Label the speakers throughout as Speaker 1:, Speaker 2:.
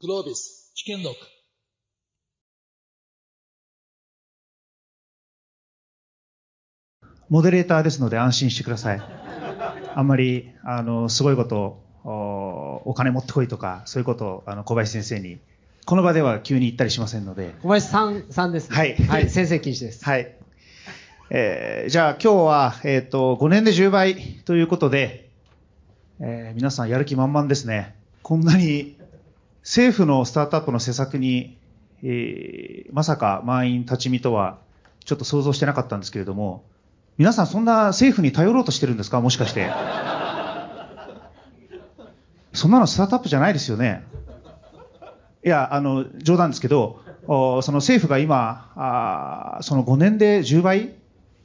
Speaker 1: Globis 危険毒
Speaker 2: モデレーターですので安心してください。あんまり、あの、すごいことを、お金持ってこいとか、そういうことを、あの、小林先生に、この場では急に言ったりしませんので。
Speaker 3: 小林さん、さんですね。
Speaker 2: はい
Speaker 3: はい、先生禁止です。
Speaker 2: はい。えーじゃあ今日は、えっ、と、5年で10倍ということで、えー皆さんやる気満々ですね。こんなに政府のスタートアップの施策に、えーまさか満員立ち見とはちょっと想像してなかったんですけれども、皆さんそんな政府に頼ろうとしてるんですか？もしかして。そんなのスタートアップじゃないですよね。いや、あの、冗談ですけど、おその政府が今、あその5年で10倍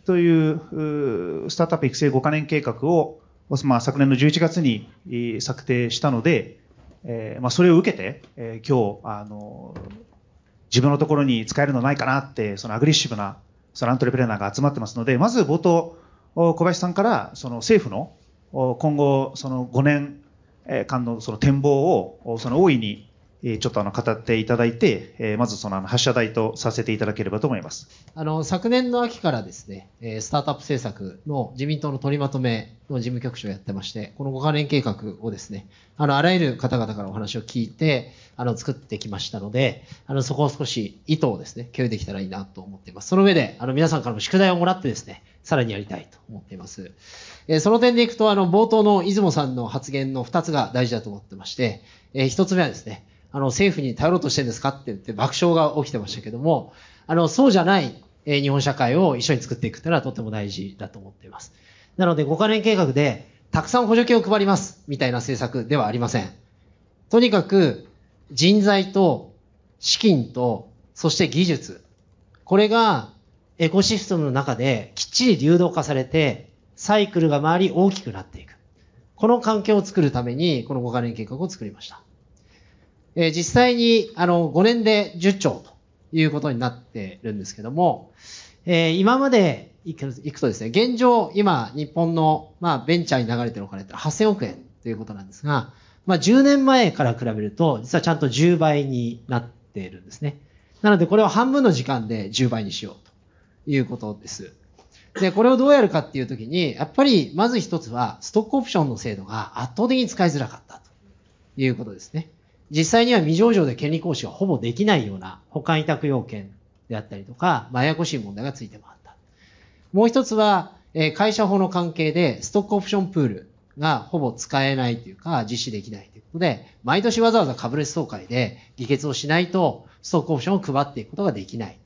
Speaker 2: といううスタートアップ育成5カ年計画を、まあ、昨年の11月にえー策定したので、えーまあ、それを受けて、えー今日、あの、自分のところに使えるのないかなって、そのアグリッシブな、そのアントレプレーナーが集まってますので、まず冒頭、小林さんから、その政府の、今後、その5年間のその展望を、その大いに、えちょっとあの語っていただいて、えまずそのあの発射台とさせていただければと思います。
Speaker 3: あの、昨年の秋からですね、えスタートアップ政策の自民党の取りまとめの事務局長をやってまして、この5カ年計画をですね、あの、あらゆる方々からお話を聞いて、あの、作ってきましたので、あの、そこを少し意図をですね、共有できたらいいなと思っています。その上で、あの、皆さんからも宿題をもらってですね、さらにやりたいと思っています。えその点でいくと、あの、冒頭の出雲さんの発言の2つが大事だと思ってまして、え1つ目はですね、あの、政府に頼ろうとしてるんですかって言って爆笑が起きてましたけども、あの、そうじゃない、え日本社会を一緒に作っていくというのはとても大事だと思っています。なので、5カ年計画で、たくさん補助金を配ります、みたいな政策ではありません。とにかく、人材と、資金と、そして技術。これが、エコシステムの中できっちり流動化されて、サイクルが回り大きくなっていく。この環境を作るために、この5カ年計画を作りました。えー実際に、あの、5年で10兆ということになってるんですけども、えー今までいくいくとですね、現状、今、日本の、まあ、ベンチャーに流れてるお金って8000億円ということなんですが、まあ、10年前から比べると、実はちゃんと10倍になっているんですね。なので、これを半分の時間で10倍にしようということです。で、これをどうやるかっていうときに、やっぱり、まず一つは、ストックオプションの制度が圧倒的に使いづらかったということですね。実際には未上場で権利行使がほぼできないような保管委託要件であったりとか、まあ、ややこしい問題がついて回った。もう一つは、え会社法の関係でストックオプションプールがほぼ使えないというか、実施できないということで、毎年わざわざ株主総会で議決をしないと、ストックオプションを配っていくことができない。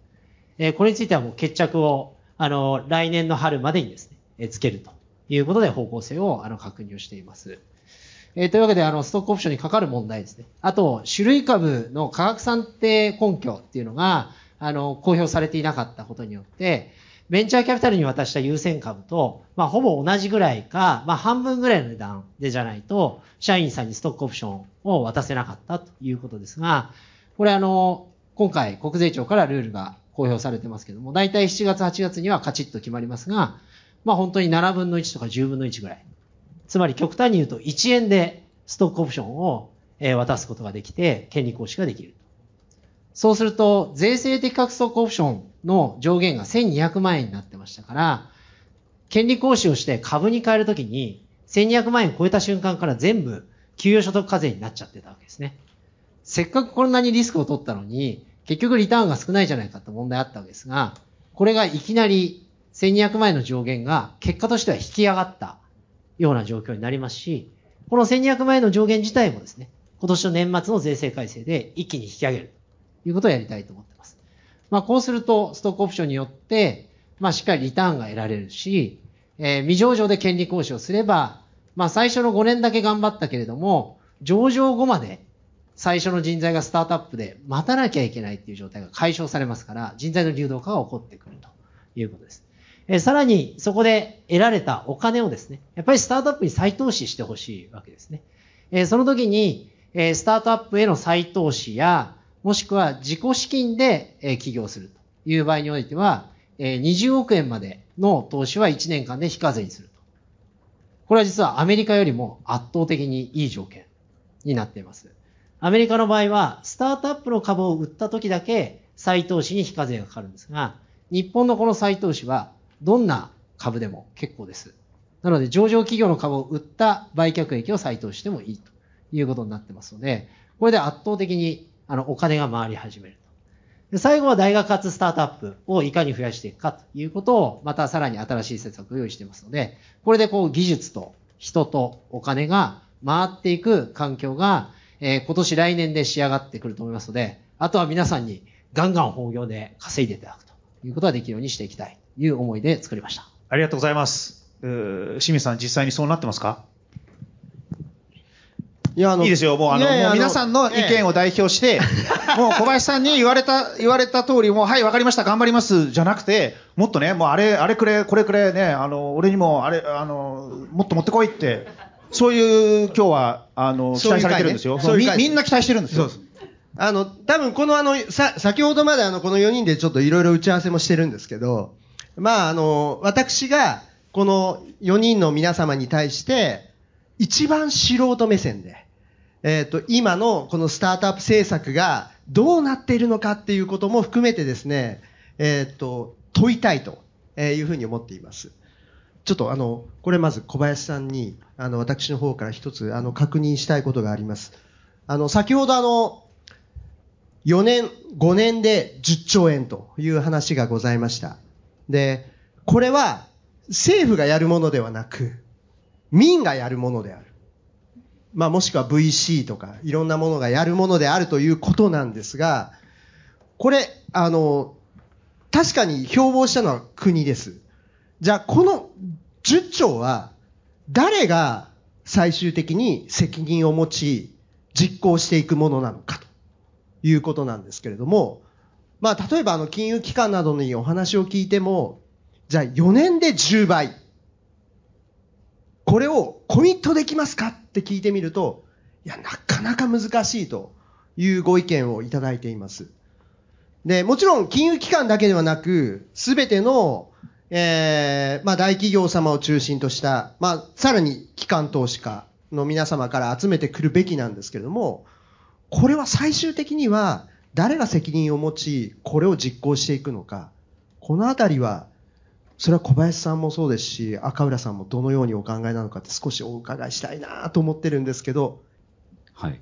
Speaker 3: えこれについてはもう決着を、あの、来年の春までにですね、えーつけるということで方向性を、あの、確認をしています。えーというわけで、あの、ストックオプションにかかる問題ですね。あと、種類株の価格算定根拠っていうのが、あの、公表されていなかったことによって、ベンチャーキャピタルに渡した優先株と、まあ、ほぼ同じぐらいか、まあ、半分ぐらいの値段でじゃないと、社員さんにストックオプションを渡せなかったということですが、これあの、今回国税庁からルールが公表されてますけども、大体7月8月にはカチッと決まりますが、まあ本当に7分の1とか10分の1ぐらい。つまり極端に言うと1円でストックオプションを渡すことができて、権利行使ができる。そうすると、税制的確ストックオプションの上限が1200万円になってましたから、権利行使をして株に変えるときに、1200万円超えた瞬間から全部、給与所得課税になっちゃってたわけですね。せっかくこんなにリスクを取ったのに、結局リターンが少ないじゃないかって問題あったわけですが、これがいきなり1200万円の上限が結果としては引き上がったような状況になりますし、この1200万円の上限自体もですね、今年の年末の税制改正で一気に引き上げるということをやりたいと思っています。まあこうすると、ストックオプションによって、まあしっかりリターンが得られるし、えー未上場で権利行使をすれば、まあ最初の5年だけ頑張ったけれども、上場後まで最初の人材がスタートアップで待たなきゃいけないっていう状態が解消されますから、人材の流動化が起こってくるということです。えさらに、そこで得られたお金をですね、やっぱりスタートアップに再投資してほしいわけですね。えその時に、えスタートアップへの再投資や、もしくは自己資金で、え起業するという場合においては、え20億円までの投資は1年間で非課税にすると。これは実はアメリカよりも圧倒的にいい条件になっています。アメリカの場合は、スタートアップの株を売った時だけ再投資に非課税がかかるんですが、日本のこの再投資は、どんな株でも結構です。なので、上場企業の株を売った売却益を再投資してもいいということになってますので、これで圧倒的にあのお金が回り始めると。で最後は大学発スタートアップをいかに増やしていくかということを、またさらに新しい施策を用意していますので、これでこう技術と人とお金が回っていく環境が、えー、今年来年で仕上がってくると思いますので、あとは皆さんにガンガン本業で稼いでいただくいうことができるようにしていきたいという思いで作りました。
Speaker 2: ありがとうございます。清水さん、実際にそうなってますか？いや、あの、いいですよ。もう、あの、いやいやもう皆さんの意見を代表して、もう小林さんに言われた、言われた通り、もう、はい、わかりました、頑張ります、じゃなくて、もっとね、もう、あれ、あれくれ、これくれ、ね、あの、俺にも、あれ、あの、もっと持ってこいって、そういう、今日は、あの、期待されてるんですよ。そういうみんな期待してるんですよ。そう
Speaker 1: あの、多分このあの、さ、先ほどまであの、この4人でちょっといろいろ打ち合わせもしてるんですけど、まああの、私が、この4人の皆様に対して、一番素人目線で、えっ、ー、と、今のこのスタートアップ政策がどうなっているのかっていうことも含めてですね、えっ、ー、と、問いたいというふうに思っています。ちょっとあの、これまず小林さんに、あの、私の方から一つ、あの、確認したいことがあります。あの、先ほどあの、4年、5年で10兆円という話がございました。で、これは政府がやるものではなく、民がやるものである。まあもしくは VC とかいろんなものがやるものであるということなんですが、これ、あの、確かに標榜したのは国です。じゃあこの10兆は誰が最終的に責任を持ち実行していくものなのかということなんですけれども、まあ例えばあの金融機関などにお話を聞いても、じゃあ4年で10倍。これをコミットできますかって聞いてみると、いや、なかなか難しいというご意見をいただいています。で、もちろん金融機関だけではなく、すべての、えー、まあ大企業様を中心とした、まあさらに機関投資家の皆様から集めてくるべきなんですけれども、これは最終的には誰が責任を持ち、これを実行していくのか、このあたりはそれは小林さんもそうですし、赤浦さんもどのようにお考えなのかって少しお伺いしたいなと思ってるんですけど。
Speaker 4: はい。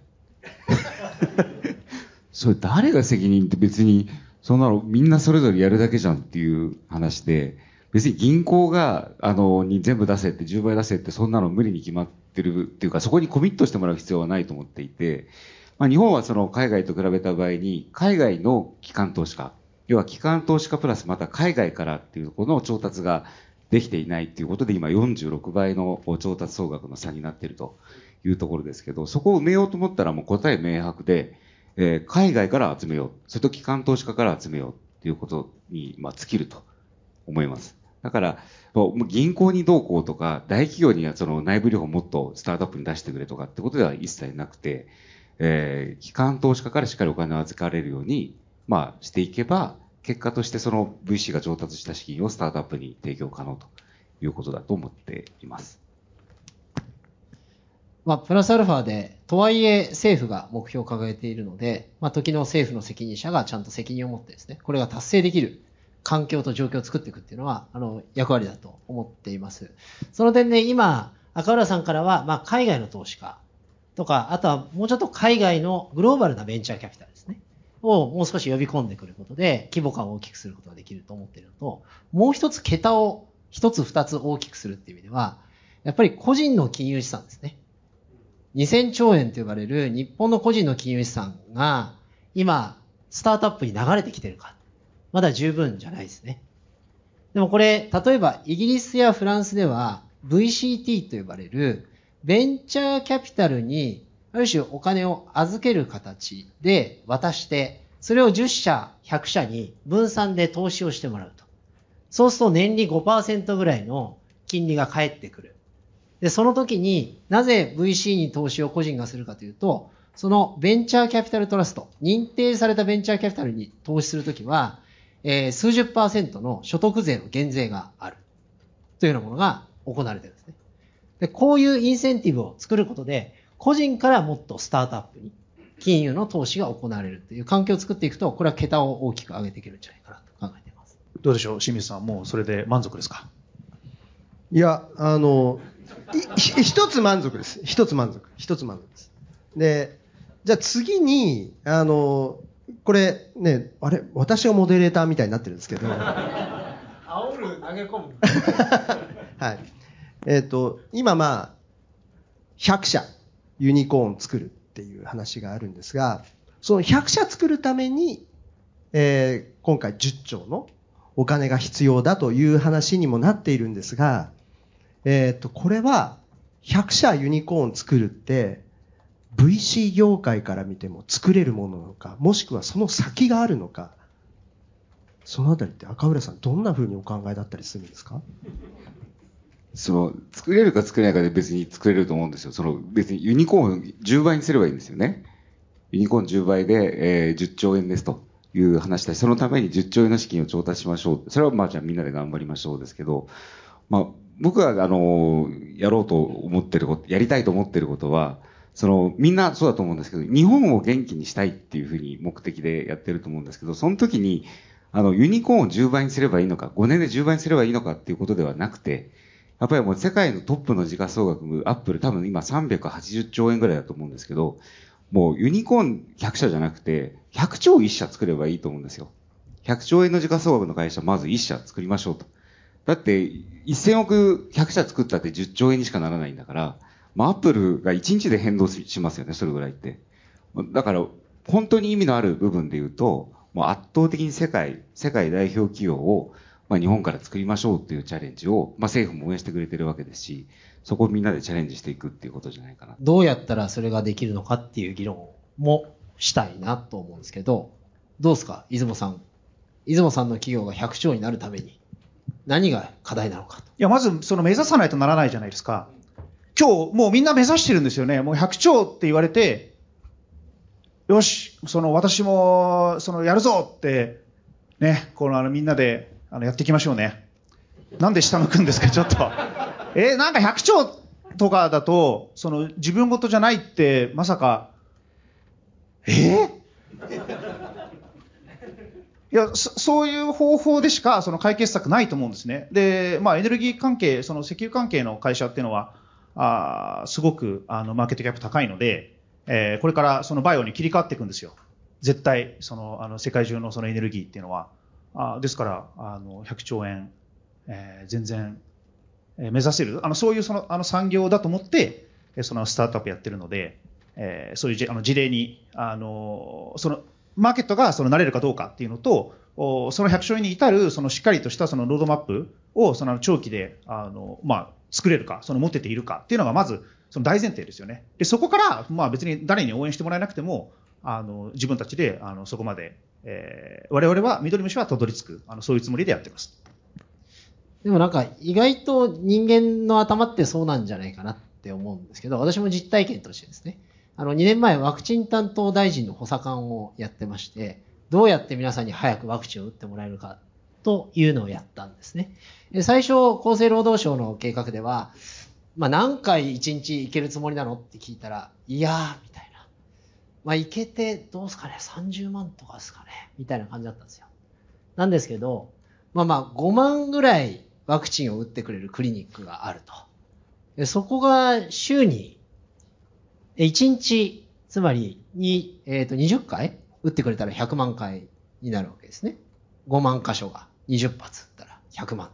Speaker 4: それ誰が責任って別に、そんなのみんなそれぞれやるだけじゃんっていう話で、別に銀行が、あの、に全部出せって、10倍出せって、そんなの無理に決まってるっていうか、そこにコミットしてもらう必要はないと思っていて、まあ、日本はその海外と比べた場合に、海外の機関投資家、要は機関投資家プラスまた海外からっていうところの調達ができていないっていうことで今46倍の調達総額の差になっているというところですけど、そこを埋めようと思ったらもう答え明白で、えー、海外から集めよう。それと機関投資家から集めようっていうことに、まあ、尽きると思います。だから、銀行にどうこうとか、大企業にはその内部留保もっとスタートアップに出してくれとかってことでは一切なくて、えー、機関投資家からしっかりお金を預かれるように、まあ、していけば、結果としてその VC が上達した資金をスタートアップに提供可能ということだと思っています。
Speaker 3: まあ、プラスアルファで、とはいえ政府が目標を掲げているので、まあ、時の政府の責任者がちゃんと責任を持ってですね、これが達成できる環境と状況を作っていくっていうのは、あの、役割だと思っています。その点で、今、赤浦さんからは、まあ、海外の投資家とか、あとはもうちょっと海外のグローバルなベンチャーキャピタルですね。をもう少し呼び込んでくることで、規模感を大きくすることができると思っているのと、もう一つ桁を一つ二つ大きくするっていう意味では、やっぱり個人の金融資産ですね。2000兆円と呼ばれる日本の個人の金融資産が今、スタートアップに流れてきてるか。まだ十分じゃないですね。でもこれ、例えばイギリスやフランスでは VCT と呼ばれるベンチャーキャピタルにある種お金を預ける形で渡して、それを10社、100社に分散で投資をしてもらうと。そうすると年利5%ぐらいの金利が返ってくる。で、その時になぜ VC に投資を個人がするかというと、そのベンチャーキャピタルトラスト、認定されたベンチャーキャピタルに投資するときは、えー、数十パーセントの所得税の減税がある。というようなものが行われてるんですね。で、こういうインセンティブを作ることで、個人からもっとスタートアップに金融の投資が行われるという環境を作っていくと、これは桁を大きく上げていけるんじゃないかなと考えています。
Speaker 2: どうでしょう？清水さんもうそれで満足ですか？
Speaker 1: いや、あの、いひ一つ満足です。一つ満足。一つ満足です。で、じゃあ次に、あの、これね、あれ、私がモデレーターみたいになってるんですけど、
Speaker 3: 煽る、投げ込む？
Speaker 1: はい。えっ、と、今まあ、100社ユニコーン作るっていう話があるんですが、その100社作るために、えー今回10兆のお金が必要だという話にもなっているんですが、えっ、と、これは100社ユニコーン作るって、VC 業界から見ても作れるものなのか、もしくはその先があるのか、そのあたりって赤浦さんどんな風にお考えだったりするんですか？
Speaker 4: その、作れるか作れないかで別に作れると思うんですよ。その、別にユニコーン10倍にすればいいんですよね。ユニコーン10倍で、えー10兆円ですという話だし、そのために10兆円の資金を調達しましょう。それはまあじゃあみんなで頑張りましょうですけど、まあ、僕が、あの、やろうと思ってること、やりたいと思ってることは、その、みんなそうだと思うんですけど、日本を元気にしたいっていうふうに目的でやってると思うんですけど、その時に、あの、ユニコーンを10倍にすればいいのか、5年で10倍にすればいいのかっていうことではなくて、やっぱりもう世界のトップの時価総額、アップル多分今380兆円ぐらいだと思うんですけど、もうユニコーン100社じゃなくて、100兆1社作ればいいと思うんですよ。100兆円の時価総額の会社、まず1社作りましょうと。だって、1000億100社作ったって10兆円にしかならないんだから、まあ、アップルが1日で変動しますよね、それぐらいって。だから、本当に意味のある部分で言うと、もう圧倒的に世界、世界代表企業を、まあ、日本から作りましょうっていうチャレンジを、まあ、政府も応援してくれてるわけですし、そこをみんなでチャレンジしていくっていうことじゃないかな。
Speaker 3: どうやったらそれができるのかっていう議論もしたいなと思うんですけど、どうですか？出雲さん。出雲さんの企業が100兆になるために何が課題なのかと。
Speaker 2: いや、まず、その目指さないとならないじゃないですか。今日、もうみんな目指してるんですよね。もう100兆って言われて、よし、その私も、そのやるぞって、ね、このあのみんなで、あのやっていきましょうね。なんで下向くんですか、ちょっと。え、なんか100兆とかだと、その自分事じゃないって、まさか、え？いや、そそういう方法でしかその解決策ないと思うんですね。で、まあエネルギー関係、その石油関係の会社っていうのは、あすごくあのマーケットキャップ高いので、えーこれからそのバイオに切り替わっていくんですよ。絶対、そのあの世界中のそのエネルギーっていうのは。あですから、あの100兆円、えー全然、えー目指せる、あのそういうそのあの産業だと思って、えーそのスタートアップやってるので、えーそういうじあの事例に、あのそのマーケットがその慣れるかどうかっていうのと、おその100兆円に至るそのしっかりとしたそのロードマップをその長期であの、まあ、作れるか、その持ってているかっていうのがまずその大前提ですよね。でそこから、まあ、別に誰に応援してもらえなくてもあの自分たちであのそこまで、えー、我々は緑虫はたどり着くあのそういうつもりでやってます。
Speaker 3: でもなんか意外と人間の頭ってそうなんじゃないかなって思うんですけど、私も実体験としてですね、あの2年前ワクチン担当大臣の補佐官をやってまして、どうやって皆さんに早くワクチンを打ってもらえるかというのをやったんですね。最初、厚生労働省の計画では、まあ何回1日行けるつもりなのって聞いたら、いやー、みたいな。まあ行けてどうすかね、30万とかですかね、みたいな感じだったんですよ。なんですけど、まあまあ5万ぐらいワクチンを打ってくれるクリニックがあると。でそこが週に1日、つまりに、えっ、と20回打ってくれたら100万回になるわけですね。5万箇所が20発打ったら100万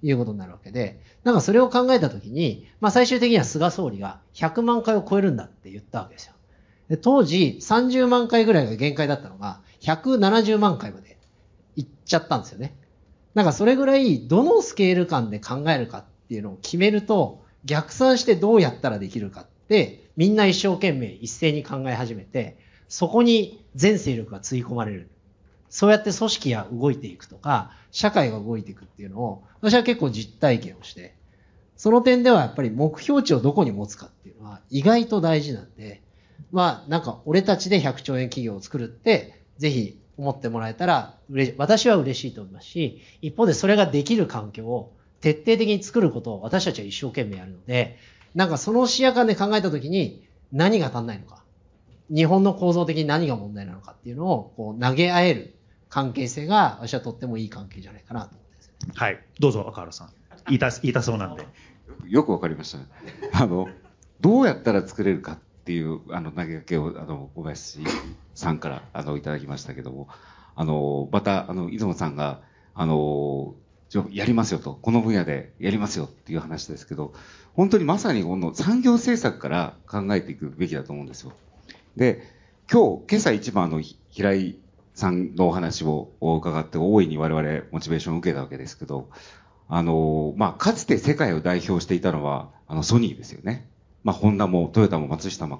Speaker 3: ということになるわけで、なんかそれを考えたときに、まあ最終的には菅総理が100万回を超えるんだって言ったわけですよ。で当時30万回ぐらいが限界だったのが170万回まで行っちゃったんですよね。なんかそれぐらいどのスケール感で考えるかっていうのを決めると逆算してどうやったらできるかってみんな一生懸命一斉に考え始めてそこに全勢力がつぎ込まれる。そうやって組織が動いていくとか社会が動いていくっていうのを私は結構実体験をしてその点ではやっぱり目標値をどこに持つかっていうのは意外と大事なんでまあなんか俺たちで100兆円企業を作るってぜひ思ってもらえたら私は嬉しいと思いますし、一方でそれができる環境を徹底的に作ることを私たちは一生懸命やるので、なんかその視野感で考えたときに何が足んないのか。日本の構造的に何が問題なのかっていうのをこう投げ合える関係性が私はとってもいい関係じゃないかなと思ってます
Speaker 2: はい。どうぞ、赤原さん。言いた、言いたそうなんで。
Speaker 4: よくわかりました。あの、どうやったら作れるかっていう、あの、投げかけを、あの、小林さんから、あの、いただきましたけども、あの、また、あの、出雲さんが、あの、やりますよと、この分野でやりますよっていう話ですけど、本当にまさにこの産業政策から考えていくべきだと思うんですよ。で、今日、今朝一番の、平井さんのお話を伺って、大いに我々モチベーションを受けたわけですけど、あの、まあ、かつて世界を代表していたのは、あの、ソニーですよね。まあ、ホンダもトヨタも松下も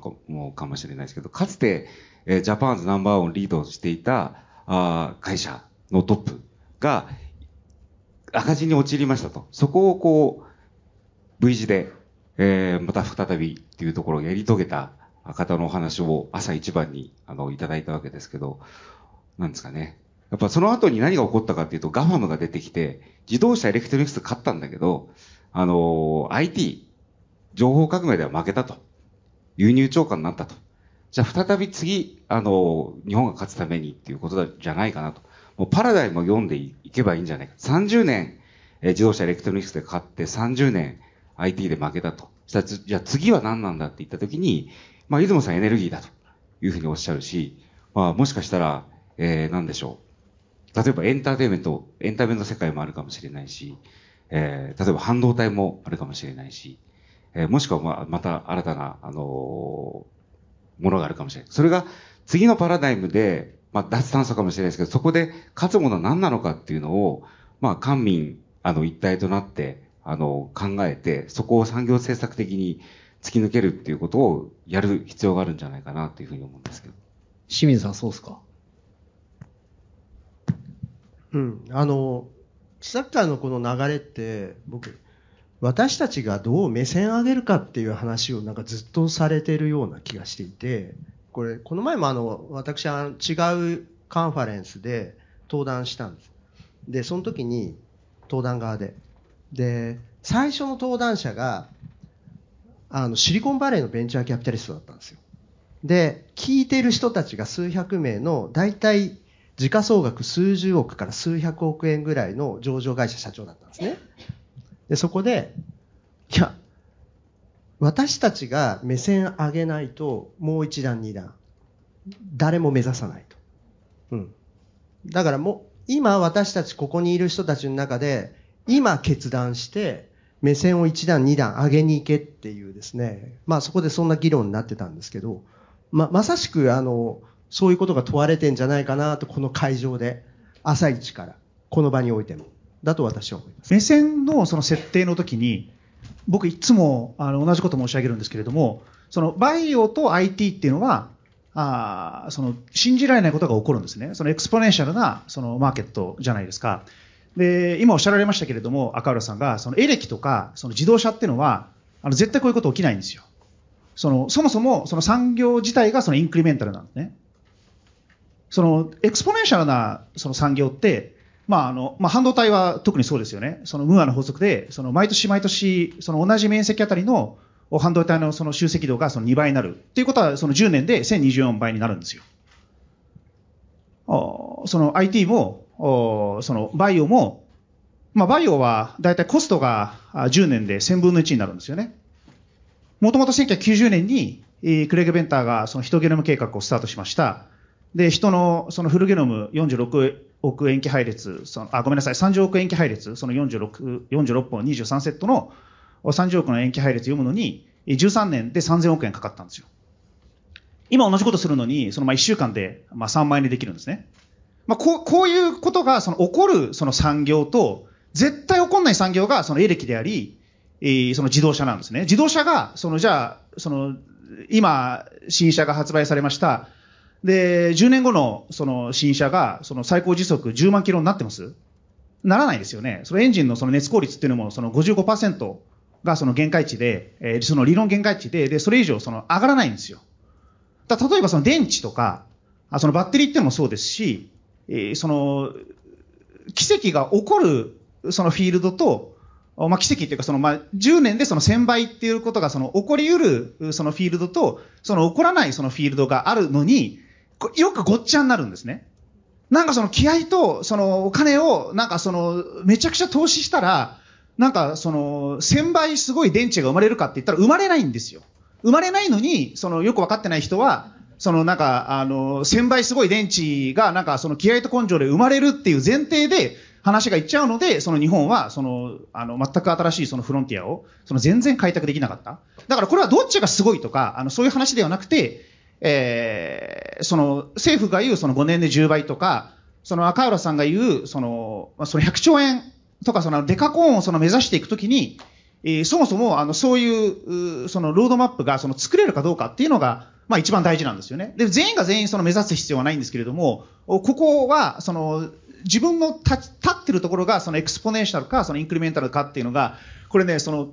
Speaker 4: かもしれないですけど、かつて、えジャパンズナンバーワンリードしていた、あ会社のトップが、赤字に陥りましたと。そこをこう、V 字で、えーまた再びっていうところをやり遂げた方のお話を朝一番に、あの、いただいたわけですけど、なんですかね。やっぱその後に何が起こったかっていうと、 GAFAM が出てきて、自動車エレクトロニクス勝ったんだけど、あの、IT、情報革命では負けたと。輸入超過になったと。じゃあ再び次、あの、日本が勝つためにっていうことじゃないかなと。もうパラダイムを読んでいけばいいんじゃないか。30年、えー自動車エレクトロニクスで勝って30年 IT で負けたと。じゃあ次は何なんだって言った時に、まあ、出雲さんエネルギーだというふうにおっしゃるし、まあ、もしかしたら、えー、何でしょう。例えばエンターテイメント、エンタメの世界もあるかもしれないし、えー、例えば半導体もあるかもしれないし、えーもしくはまあまた新たな、あのーものがあるかもしれない。それが次のパラダイムで、まあ脱炭素かもしれないですけど、そこで勝つものは何なのかっていうのを、まあ官民、あの一体となって、あの考えて、そこを産業政策的に突き抜けるっていうことをやる必要があるんじゃないかなというふうに思うんですけど。
Speaker 3: 清水さんそうですか？
Speaker 1: うん、あの、サッカーのこの流れって、僕、私たちがどう目線を上げるかっていう話をなんかずっとされてるような気がしていて、これ、この前もあの、私は違うカンファレンスで登壇したんです。で、その時に、登壇側で。で、最初の登壇者が、あの、シリコンバレーのベンチャーキャピタリストだったんですよ。で、聞いている人たちが数百名の、大体、時価総額数十億から数百億円ぐらいの上場会社社長だったんですね。で、そこで、いや、私たちが目線上げないと、もう一段二段、誰も目指さないと。うん。だからもう、今私たちここにいる人たちの中で、今決断して、目線を一段二段上げに行けっていうですね、まあそこでそんな議論になってたんですけど、ま、まさしくあの、そういうことが問われてんじゃないかなと、この会場で、朝一から、この場においても、だと私は思います。
Speaker 2: 目線のその設定の時に、僕いつもあの同じこと申し上げるんですけれども、そのバイオと IT っていうのは、あその信じられないことが起こるんですね。その exponential なそのマーケットじゃないですか。で、今おっしゃられましたけれども、赤浦さんが、そのエレキとか、その自動車っていうのは、あの絶対こういうこと起きないんですよ。その、そもそもその産業自体がその incremental なんですね。その exponential なその産業って、まああのまあ、半導体は特にそうですよね、そのムーアの法則で、その毎年毎年、その同じ面積あたりの半導体のその集積度がその2倍になるっていうことは、その10年で1024倍になるんですよ。おその IT も、おそのバイオも、まあ、バイオはだいたいコストが10年で1000分の1になるんですよね。もともと1990年に、えークレイグ・ベンターがそのヒトゲノム計画をスタートしました。で、人のそのフルゲノム46億塩基配列、そのあ、ごめんなさい、30億塩基配列、その46、46本23セットの30億の塩基配列読むのに、13年で3000億円かかったんですよ。今同じことするのに、そのまあ1週間でまあ3万円でできるんですね。まあ、こうこういうことがその起こるその産業と、絶対起こんない産業がそのエレキであり、えーその自動車なんですね。自動車が、そのじゃあ、その、今、新車が発売されました。で、10年後のその新車が、その最高時速10万キロになってますならないですよね。そのエンジンのその熱効率っていうのも、その55%がその限界値で、えーその理論限界値で、で、それ以上その上がらないんですよ。だ例えばその電池とか、あそのバッテリーっていうのもそうですし、えーその、奇跡が起こるそのフィールドと、まあ、奇跡っていうか、その、まあ、10年でその1000倍っていうことが、その、起こり得る、そのフィールドと、その、起こらないそのフィールドがあるのに、よくごっちゃになるんですね。なんかその気合と、その、お金を、なんかその、めちゃくちゃ投資したら、なんかその、1000倍すごい電池が生まれるかって言ったら生まれないんですよ。生まれないのに、その、よくわかってない人は、そのなんか、あの、1000倍すごい電池が、なんかその気合と根性で生まれるっていう前提で、話がいっちゃうので、その日本は、その、あの、全く新しいそのフロンティアを、その全然開拓できなかった。だからこれはどっちがすごいとか、あの、そういう話ではなくて、えー、その、政府が言うその5年で10倍とか、その赤浦さんが言う、その、その100兆円とか、そのデカコーンをその目指していくときに、えー、そもそも、あの、そういう、そのロードマップが、その作れるかどうかっていうのが、まあ一番大事なんですよね。で、全員が全員その目指す必要はないんですけれども、ここは、その、自分の立ってるところが、その exponential か、その incremental かっていうのが、これね、その、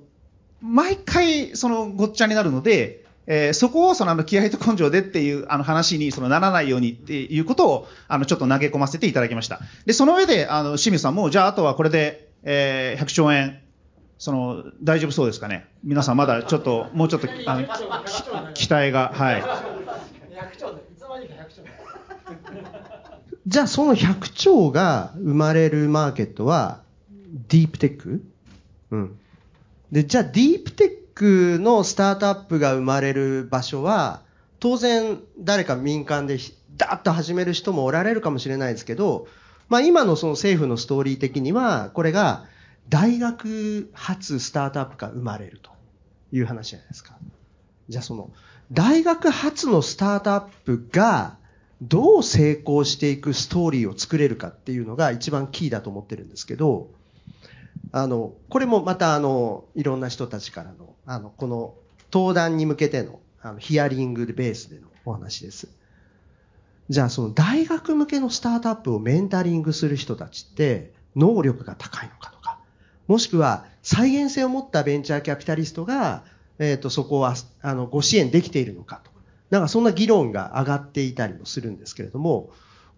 Speaker 2: 毎回、その、ごっちゃになるので、えー、そこをそのあの気合と根性でっていうあの話にそのならないようにっていうことをあのちょっと投げ込ませていただきました。で、その上であの清水さんもじゃああとはこれで、えー、100兆円、その大丈夫そうですかね？皆さんまだちょっともうちょっとあの期待がはい。100兆いつまにか100兆。
Speaker 1: じゃあその100兆が生まれるマーケットはディープテック？うん。で、じゃあディープテックのスタートアップが生まれる場所は、当然誰か民間でダーッと始める人もおられるかもしれないですけど、まあ今のその政府のストーリー的には、これが大学発スタートアップが生まれるという話じゃないですか。じゃあその、大学発のスタートアップがどう成功していくストーリーを作れるかっていうのが一番キーだと思ってるんですけど、あの、これもまたあの、いろんな人たちからの、あの、この登壇に向けての、あの、ヒアリングベースでのお話です。じゃあその大学向けのスタートアップをメンタリングする人たちって能力が高いのかとか、もしくは再現性を持ったベンチャーキャピタリストが、えっ、と、そこは、あの、ご支援できているのかと。なんかそんな議論が上がっていたりもするんですけれども、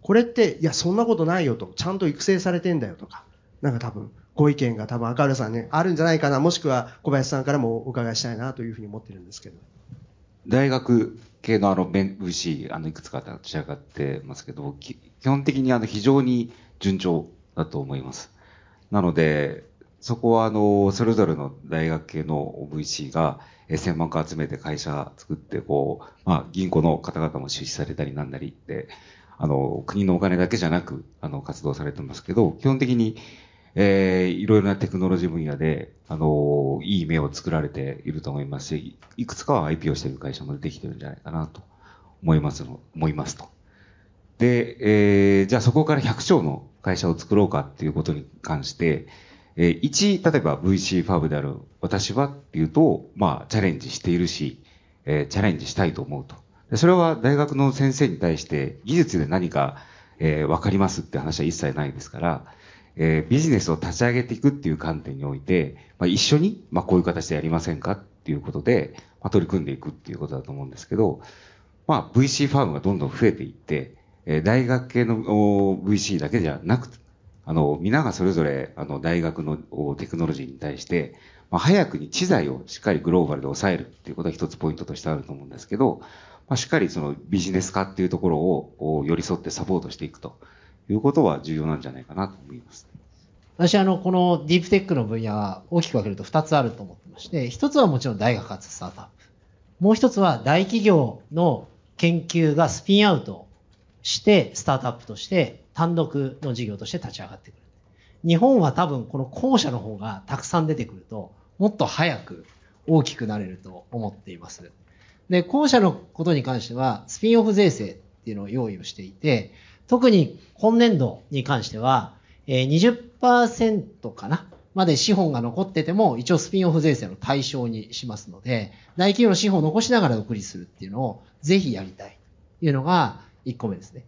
Speaker 1: これって、いや、そんなことないよと、ちゃんと育成されてんだよとか、なんか多分、ご意見が多分赤浦さんね、あるんじゃないかな、もしくは小林さんからもお伺いしたいなというふうに思ってるんですけど。
Speaker 4: 大学系のあの、VC、あの、いくつか立ち上がってますけど、基本的にあの、非常に順調だと思います。なので、そこはあの、それぞれの大学系の VC が、専門家集めて会社作って、こう、まあ、銀行の方々も出資されたりなんなりって、あの、国のお金だけじゃなく、あの、活動されてますけど、基本的に、えー、いろいろなテクノロジー分野で、あの、いい目を作られていると思いますし、いくつかは IP をしている会社も出てきてるんじゃないかなと思いますの、思いますと。で、えー、じゃあそこから100兆の会社を作ろうかっていうことに関して、えー、一、例えば VC ファブである私はっていうと、まあ、チャレンジしているし、えー、チャレンジしたいと思うと。でそれは大学の先生に対して技術で何か、えー、わかりますって話は一切ないですから、えー、ビジネスを立ち上げていくっていう観点において、まあ、一緒に、まあ、こういう形でやりませんかっていうことで、まあ、取り組んでいくっていうことだと思うんですけど、まあ、VC ファームがどんどん増えていって、えー、大学系の VC だけじゃなくて、あの、皆がそれぞれ、あの、大学のテクノロジーに対して、まあ、早くに知財をしっかりグローバルで抑えるっていうことが一つポイントとしてあると思うんですけど、まあ、しっかりそのビジネス化っていうところを寄り添ってサポートしていくと。いうことは重要なんじゃないかなと思います。
Speaker 3: 私あの、このディープテックの分野は大きく分けると2つあると思ってまして、1つはもちろん大学発スタートアップ。もう1つは大企業の研究がスピンアウトしてスタートアップとして単独の事業として立ち上がってくる。日本は多分この後者の方がたくさん出てくると、もっと早く大きくなれると思っています。で、後者のことに関しては、スピンオフ税制っていうのを用意をしていて、特に今年度に関しては、え20%かなまで資本が残ってても、一応スピンオフ税制の対象にしますので、大企業の資本を残しながら独立するっていうのをぜひやりたいというのが1個目ですね。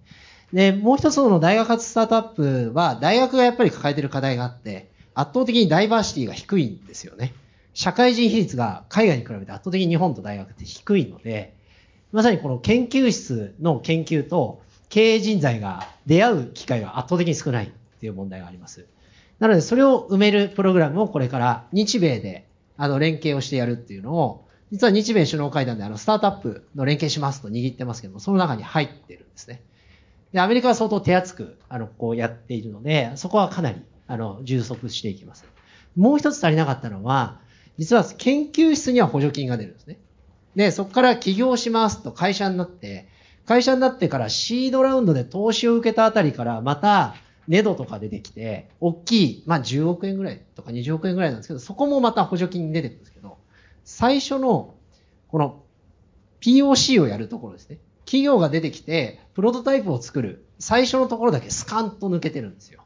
Speaker 3: で、もう一つの大学発スタートアップは、大学がやっぱり抱えてる課題があって、圧倒的にダイバーシティが低いんですよね。社会人比率が海外に比べて圧倒的に日本と大学って低いので、まさにこの研究室の研究と経営人材が出会う機会が圧倒的に少ないっていう問題があります。なので、それを埋めるプログラムをこれから日米であの連携をしてやるっていうのを、実は日米首脳会談であのスタートアップの連携しますと握ってますけども、その中に入ってるんですね。で、アメリカは相当手厚く、あの、こうやっているので、そこはかなり、あの、充足していきます。もう一つ足りなかったのは、実は研究室には補助金が出るんですね。で、そこから起業しますと会社になって、会社になってからシードラウンドで投資を受けたあたりからまた、ネドとか出てきて、大きい、まあ10億円ぐらいとか20億円ぐらいなんですけど、そこもまた補助金出てくるんですけど、最初の、この POC をやるところですね。企業が出てきて、プロトタイプを作る、最初のところだけスカンと抜けてるんですよ。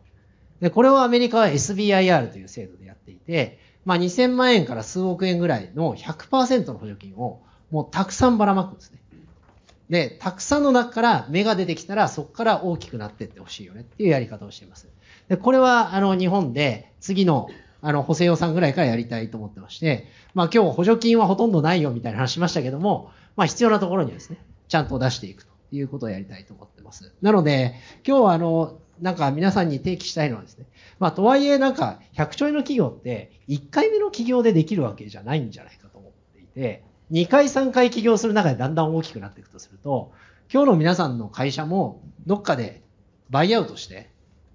Speaker 3: で、これをアメリカは SBIR という制度でやっていて、まあ2000万円から数億円ぐらいの100%の補助金をもうたくさんばらまくんですね。で、たくさんの中から芽が出てきたらそこから大きくなっていってほしいよねっていうやり方をしています。で、これはあの日本で次のあの補正予算ぐらいからやりたいと思ってまして、まあ今日補助金はほとんどないよみたいな話しましたけども、まあ必要なところにはですね、ちゃんと出していくということをやりたいと思ってます。なので、今日はあの、なんか皆さんに提起したいのはですね、まあとはいえなんか100兆円の企業って1回目の企業でできるわけじゃないんじゃないかと思っていて、2回3回起業する中でだんだん大きくなっていくとすると、今日の皆さんの会社もどっかでバイアウトして、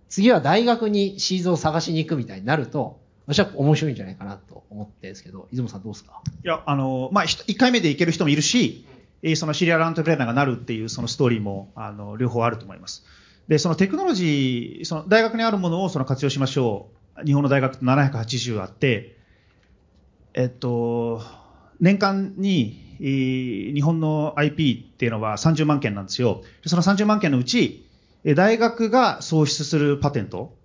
Speaker 3: 次は大学にシーズを探しに行くみたいになると、私は面白いんじゃないかなと思ってですけど、出雲さんどうですか？
Speaker 2: いや、あの、まあ、1回目で行ける人もいるし、えそのシリアルアントプレーナーがなるっていうそのストーリーも、あの、両方あると思います。で、そのテクノロジー、その大学にあるものをその活用しましょう。日本の大学って780あって、えっと、年間に、えー、日本の IP っていうのは30万件なんですよ。その30万件のうち、大学が創出するパテント、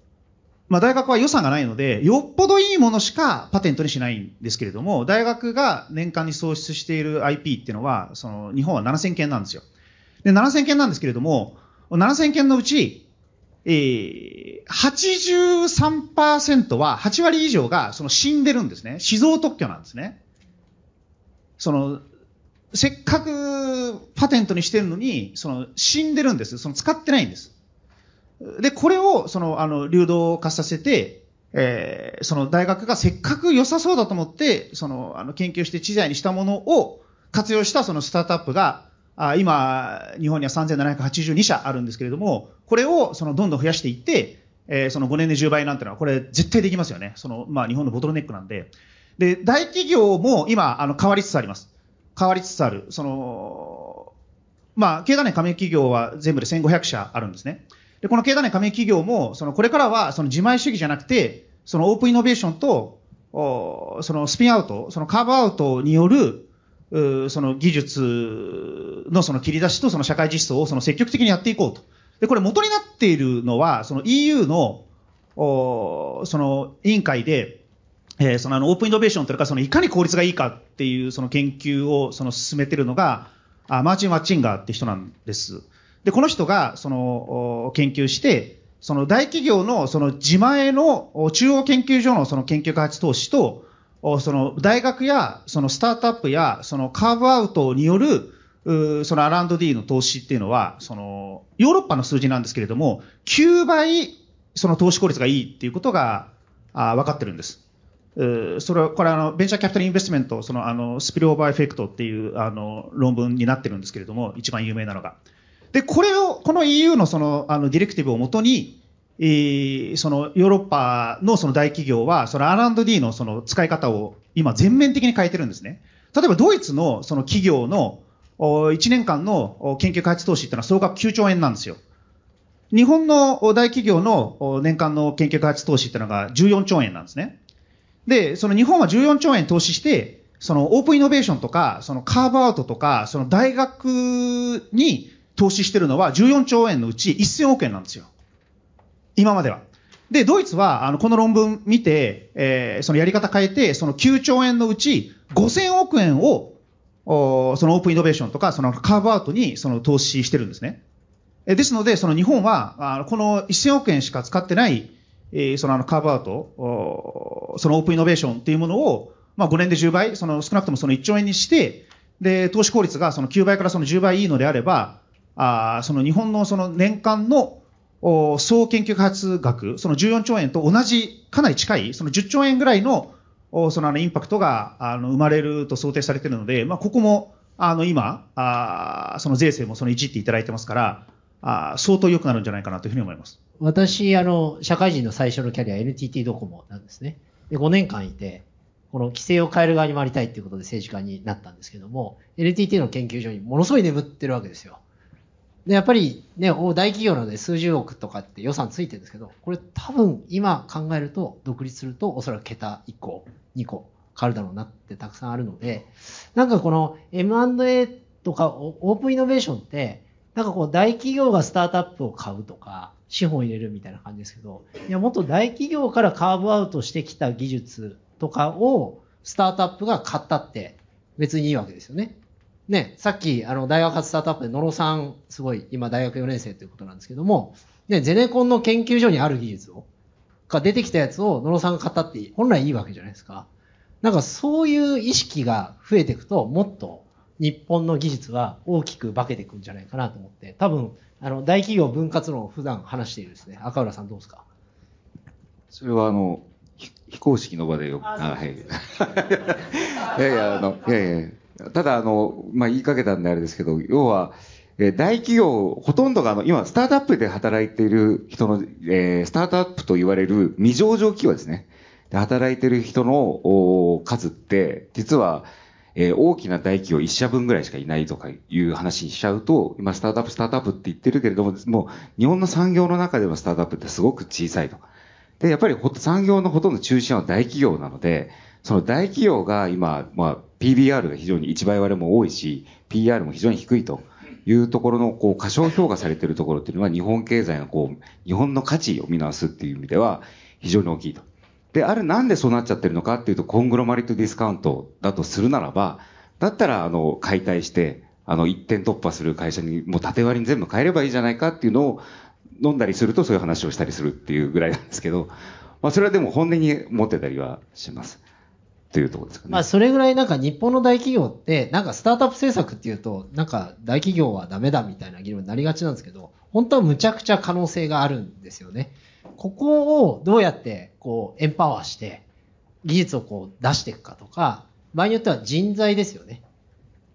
Speaker 2: まあ、大学は予算がないので、よっぽどいいものしかパテントにしないんですけれども、大学が年間に創出している IP っていうのは、その日本は7000件なんですよ。で、7000件なんですけれども、7000件のうち、えー、83%は、8割以上がその死んでるんですね。死蔵特許なんですね。その、せっかくパテントにしてるのに、その死んでるんです。その使ってないんです。で、これを、その、あの、流動化させて、えー、その大学がせっかく良さそうだと思って、その、あの、研究して知財にしたものを活用したそのスタートアップが、あ今、日本には3782社あるんですけれども、これをそのどんどん増やしていって、えー、その5年で10倍なんてのは、これ絶対できますよね。その、まあ日本のボトルネックなんで。で、大企業も今、あの、変わりつつあります。変わりつつある。その、まあ、経団連加盟企業は全部で1500社あるんですね。で、この経団連加盟企業も、そのこれからはその自前主義じゃなくて、そのオープンイノベーションと、そのスピンアウト、そのカーブアウトによる、その技術のその切り出しとその社会実装をその積極的にやっていこうと。で、これ元になっているのは、その EU の、その委員会で、えー、そのあのオープンイノベーションというか、そのいかに効率がいいかっていうその研究をその進めてるのが、あマーチン・ワッチンガーって人なんです。で、この人が、その、研究して、その大企業のその自前の中央研究所のその研究開発投資と、その大学やそのスタートアップやそのカーブアウトによるその R&D の投資っていうのは、そのヨーロッパの数字なんですけれども、9倍その投資効率がいいっていうことが分かってるんです。それは、これあの、ベンチャーキャピタルインベストメント、そのあの、スピルオーバーエフェクトっていうあの、論文になってるんですけれども、一番有名なのが。で、これを、この EU のその、あの、ディレクティブをもとに、えー、そのヨーロッパのその大企業は、その R&D のその使い方を今全面的に変えてるんですね。例えばドイツのその企業の1年間の研究開発投資っていうのは総額9兆円なんですよ。日本の大企業の年間の研究開発投資っていうのが14兆円なんですね。で、その日本は14兆円投資して、そのオープンイノベーションとか、そのカーブアウトとか、その大学に投資してるのは14兆円のうち1000億円なんですよ。今までは。で、ドイツは、あの、この論文見て、えー、そのやり方変えて、その9兆円のうち5000億円を、おそのオープンイノベーションとか、そのカーブアウトにその投資してるんですね。えですので、その日本は、あのこの1000億円しか使ってない、えー、そのあのカーブアウト、そのオープンイノベーションっていうものを、まあ5年で10倍、その少なくともその1兆円にして、で、投資効率がその9倍からその10倍いいのであれば、あその日本のその年間のお総研究開発額、その14兆円と同じ、かなり近い、その10兆円ぐらいの、おそのあのインパクトがあの生まれると想定されているので、まあ、ここもあの今あ、その税制もその1っていただいてますから、あ相当良くなるんじゃないかなというふうに思います。
Speaker 3: 私、あの、社会人の最初のキャリア NTT ドコモなんですね。で、5年間いて、この規制を変える側に回りたいっていうことで政治家になったんですけども、NTT の研究所にものすごい眠ってるわけですよ。で、やっぱりね、大企業なので数十億とかって予算ついてるんですけど、これ多分今考えると、独立するとおそらく桁1個、2個変わるだろうなってたくさんあるので、なんかこの M&A とかオープンイノベーションって、なんかこう大企業がスタートアップを買うとか、資本入れるみたいな感じですけど、いや、もっと大企業からカーブアウトしてきた技術とかをスタートアップが買ったって別にいいわけですよね。ね、さっき、あの、大学発スタートアップで野呂さん、すごい、今大学4年生ということなんですけども、ね、ゼネコンの研究所にある技術を、が出てきたやつを野呂さんが買ったって本来いいわけじゃないですか。なんかそういう意識が増えていくと、もっと日本の技術は大きく化けていくんじゃないかなと思って、多分、あの、大企業分割論を普段話しているですね、赤浦さんどうですか？
Speaker 4: それはあの、ひ非公式の場でよく、はい。いやいや、あの、いやいや、ただあの、まあ、言いかけたんであれですけど、要は、えー大企業、ほとんどがあの、今、スタートアップで働いている人の、えースタートアップと言われる未上場企業ですね。で働いている人のお数って、実は、えー大きな大企業一社分ぐらいしかいないとかいう話にしちゃうと、今スタートアップ、スタートアップって言ってるけれども、もう日本の産業の中でのスタートアップってすごく小さいと。で、やっぱりほ産業のほとんど中心は大企業なので、その大企業が今、まあ、PBR が非常に1倍割れも多いし、PR も非常に低いというところの、こう、過小評価されているところっていうのは、日本経済のこう、日本の価値を見直すっていう意味では、非常に大きいと。で、あれなんでそうなっちゃってるのかっていうと、コングロマリットディスカウントだとするならば、だったら、あの、解体して、あの、一点突破する会社に、もう縦割りに全部変えればいいじゃないかっていうのを、飲んだりするとそういう話をしたりするっていうぐらいなんですけど、まあ、それはでも本音に持ってたりはします。というところですかね。
Speaker 3: まあ、それぐらいなんか日本の大企業って、なんかスタートアップ政策っていうと、なんか大企業はダメだみたいな議論になりがちなんですけど、本当はむちゃくちゃ可能性があるんですよね。ここをどうやってこうエンパワーして、技術をこう出していくかとか、場合によっては人材ですよね。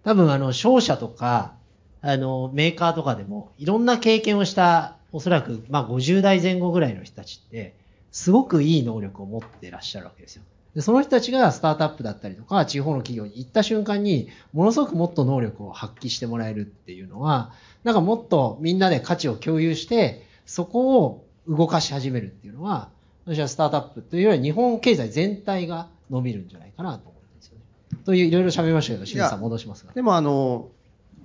Speaker 3: 多分あの商社とか、あのメーカーとかでもいろんな経験をした、おそらくまあ50代前後ぐらいの人たちって、すごくいい能力を持ってらっしゃるわけですよ。で、その人たちがスタートアップだったりとか、地方の企業に行った瞬間に、ものすごくもっと能力を発揮してもらえるっていうのは、なんかもっとみんなで価値を共有して、そこを動かし始めるっていうのは、私はスタートアップというよりは日本経済全体が伸びるんじゃないかなと思うんですよね。という、いろいろ喋りましたけど、清水さん戻しますが。
Speaker 1: でもあの、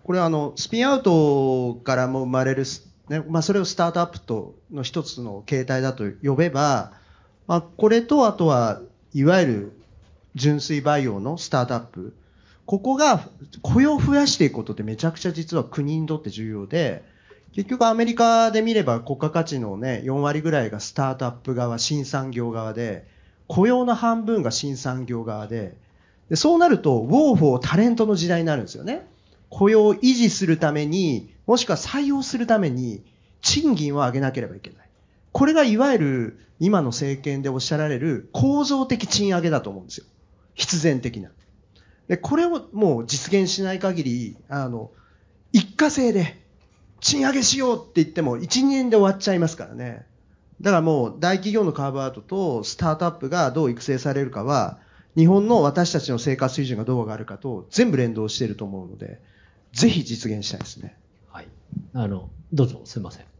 Speaker 1: これはあの、スピンアウトからも生まれる、ね、まあそれをスタートアップとの一つの形態だと呼べば、まあこれとあとは、いわゆる純粋培養のスタートアップ。ここが雇用を増やしていくことってめちゃくちゃ実は国にとって重要で、結局アメリカで見れば国家価値のね、4割ぐらいがスタートアップ側、新産業側で、雇用の半分が新産業側で、でそうなると、ウォーフォータレントの時代になるんですよね。雇用を維持するために、もしくは採用するために、賃金を上げなければいけない。これがいわゆる今の政権でおっしゃられる構造的賃上げだと思うんですよ。必然的な。で、これをもう実現しない限り、あの、一過性で賃上げしようって言っても1、2年で終わっちゃいますからね。だからもう大企業のカーブアウトとスタートアップがどう育成されるかは、日本の私たちの生活水準がどう上がるかと全部連動していると思うので、ぜひ実現したいですね。
Speaker 3: はい。あの、どうぞ、すいません。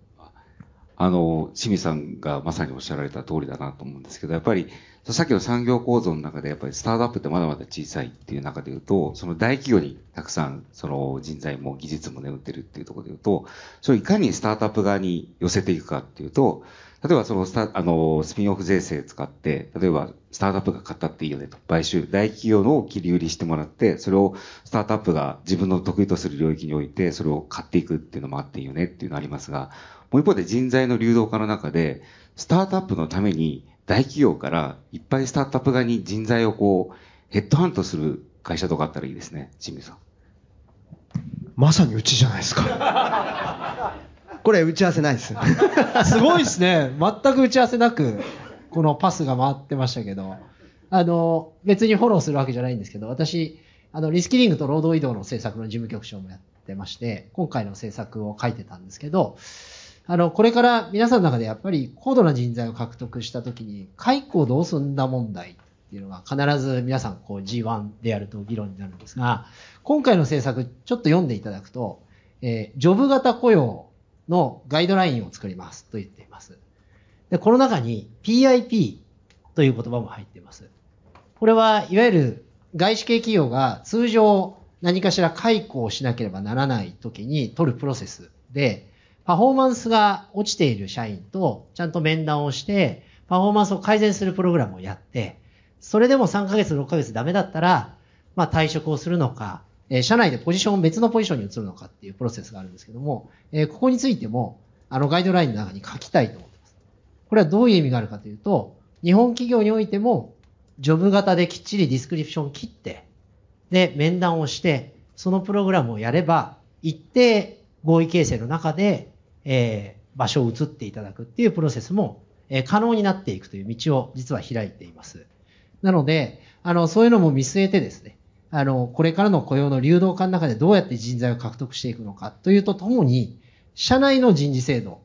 Speaker 4: あの、清水さんがまさにおっしゃられた通りだなと思うんですけど、やっぱり、さっきの産業構造の中で、やっぱりスタートアップってまだまだ小さいっていう中で言うと、その大企業にたくさん、その人材も技術も眠ってるっていうところで言うと、それをいかにスタートアップ側に寄せていくかっていうと、例えばそのスタ、あの、スピンオフ税制使って、例えばスタートアップが買ったっていいよねと。買収、大企業の切り売りしてもらって、それをスタートアップが自分の得意とする領域において、それを買っていくっていうのもあっていいよねっていうのありますが、もう一方で人材の流動化の中で、スタートアップのために大企業からいっぱいスタートアップ側に人材をこう、ヘッドハントする会社とかあったらいいですね、清水さん。
Speaker 1: まさにうちじゃないですか。これ打ち合わせないです。
Speaker 3: すごいですね。全く打ち合わせなく、このパスが回ってましたけど、あの、別にフォローするわけじゃないんですけど、私、あの、リスキリングと労働移動の政策の事務局長もやってまして、今回の政策を書いてたんですけど、あの、これから皆さんの中でやっぱり高度な人材を獲得したときに、解雇をどうすんだ問題っていうのが必ず皆さんこう G1 でやると議論になるんですが、今回の政策ちょっと読んでいただくと、えージョブ型雇用のガイドラインを作りますと言っています。で、この中に PIP という言葉も入っています。これはいわゆる外資系企業が通常何かしら解雇をしなければならない時に取るプロセスで、パフォーマンスが落ちている社員とちゃんと面談をして、パフォーマンスを改善するプログラムをやって、それでも3ヶ月、6ヶ月ダメだったら、まあ退職をするのか、え社内でポジションを、別のポジションに移るのかっていうプロセスがあるんですけども、えここについても、あのガイドラインの中に書きたいと思ってます。これはどういう意味があるかというと、日本企業においても、ジョブ型できっちりディスクリプション切って、で、面談をして、そのプログラムをやれば、一定合意形成の中で、えー場所を移っていただくっていうプロセスも、えー可能になっていくという道を実は開いています。なので、あの、そういうのも見据えてですね、あの、これからの雇用の流動化の中でどうやって人材を獲得していくのかというとともに、社内の人事制度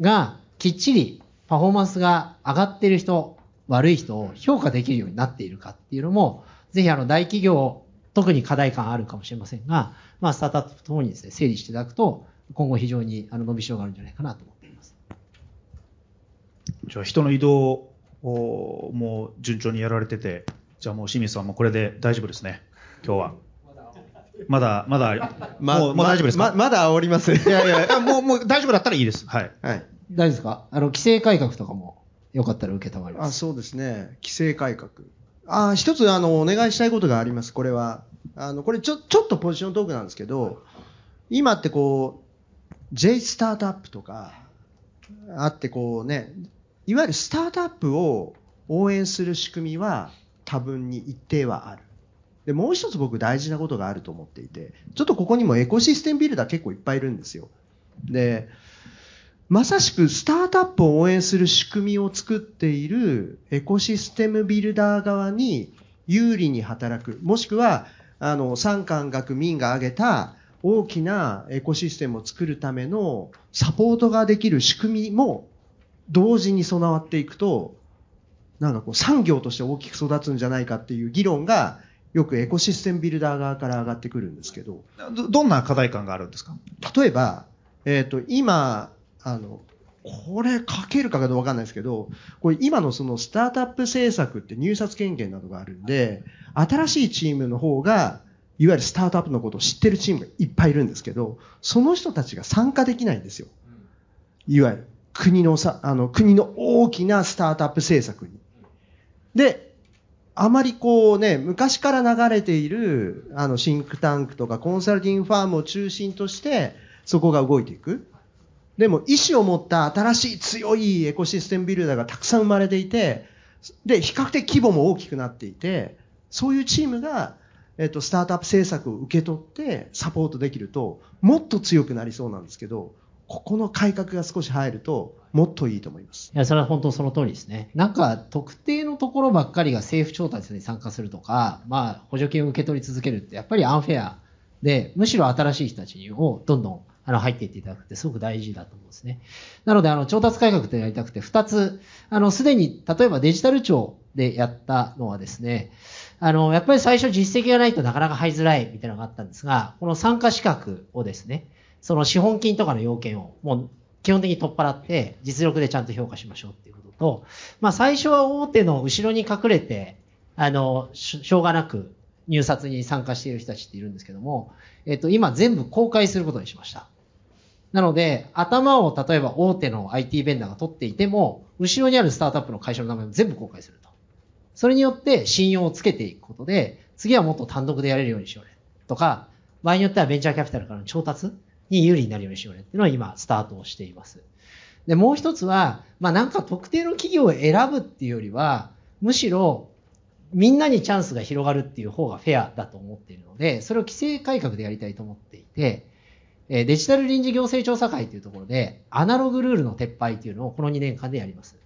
Speaker 3: がきっちりパフォーマンスが上がっている人、悪い人を評価できるようになっているかっていうのも、ぜひあの大企業、特に課題感あるかもしれませんが、まあスタートアップとともにですね、整理していただくと、今後非常にあの伸びしろがあるんじゃないかなと思っています。
Speaker 2: じゃあ人の移動をもう順調にやられてて、じゃあもう清水さんもこれで大丈夫ですね、今日は。まだ、まだ、もうもう大丈夫ですか、
Speaker 1: ままだ煽ります。
Speaker 2: いやいや、もう、もう大丈夫だったらいいです。はい。
Speaker 1: はい。
Speaker 3: 大丈夫ですか？あの、規制改革とかもよかったら受けたまりま
Speaker 1: あ、
Speaker 3: す。
Speaker 1: そうですね。規制改革。あ、一つ、あの、お願いしたいことがあります。これは。あの、これちょ、ちょっとポジショントークなんですけど、今ってこう、J スタートアップとか、あってこうね、いわゆるスタートアップを応援する仕組みは多分に一定はある。で、もう一つ僕大事なことがあると思っていて、ちょっとここにもエコシステムビルダー結構いっぱいいるんですよ。で、まさしくスタートアップを応援する仕組みを作っているエコシステムビルダー側に有利に働く、もしくは、あの、産官学民が挙げた大きなエコシステムを作るためのサポートができる仕組みも同時に備わっていくと、なんかこう産業として大きく育つんじゃないかっていう議論がよくエコシステムビルダー側から上がってくるんですけど、
Speaker 2: どどんな課題感があるんですか？
Speaker 1: 例えば、えっ、と、今、あの、これ書けるかどうかわかんないですけど、これ今のそのスタートアップ政策って入札権限などがあるんで、新しいチームの方が、いわゆるスタートアップのことを知ってるチームがいっぱいいるんですけど、その人たちが参加できないんですよ。いわゆる国のさ、あの、国の大きなスタートアップ政策に。で、あまりこうね、昔から流れている、あの、シンクタンクとかコンサルティングファームを中心として、そこが動いていく。でも、意思を持った新しい強いエコシステムビルダーがたくさん生まれていて、で、比較的規模も大きくなっていて、そういうチームが、えっと、スタートアップ政策を受け取ってサポートできると、もっと強くなりそうなんですけど、ここの改革が少し入ると、もっといいと思います。
Speaker 3: いや、それは本当その通りですね。なんか、特定のところばっかりが政府調達に参加するとか、まあ、補助金を受け取り続けるって、やっぱりアンフェアで、むしろ新しい人たちをどんどんあの入っていっていただくってすごく大事だと思うんですね。なので、あの、調達改革ってやりたくて、二つ、あの、すでに、例えばデジタル庁でやったのはですね、あの、やっぱり最初実績がないとなかなか入りづらいみたいなのがあったんですが、この参加資格をですね、その資本金とかの要件をもう基本的に取っ払って実力でちゃんと評価しましょうっていうことと、まあ最初は大手の後ろに隠れて、あの、しょうがなく入札に参加している人たちっているんですけども、えっと、今全部公開することにしました。なので、頭を例えば大手の IT ベンダーが取っていても、後ろにあるスタートアップの会社の名前を全部公開すると。それによって信用をつけていくことで、次はもっと単独でやれるようにしようね。とか、場合によってはベンチャーキャピタルからの調達に有利になるようにしようねっていうのは今スタートをしています。で、もう一つは、まあなんか特定の企業を選ぶっていうよりは、むしろみんなにチャンスが広がるっていう方がフェアだと思っているので、それを規制改革でやりたいと思っていて、えデジタル臨時行政調査会というところで、アナログルールの撤廃というのをこの2年間でやります。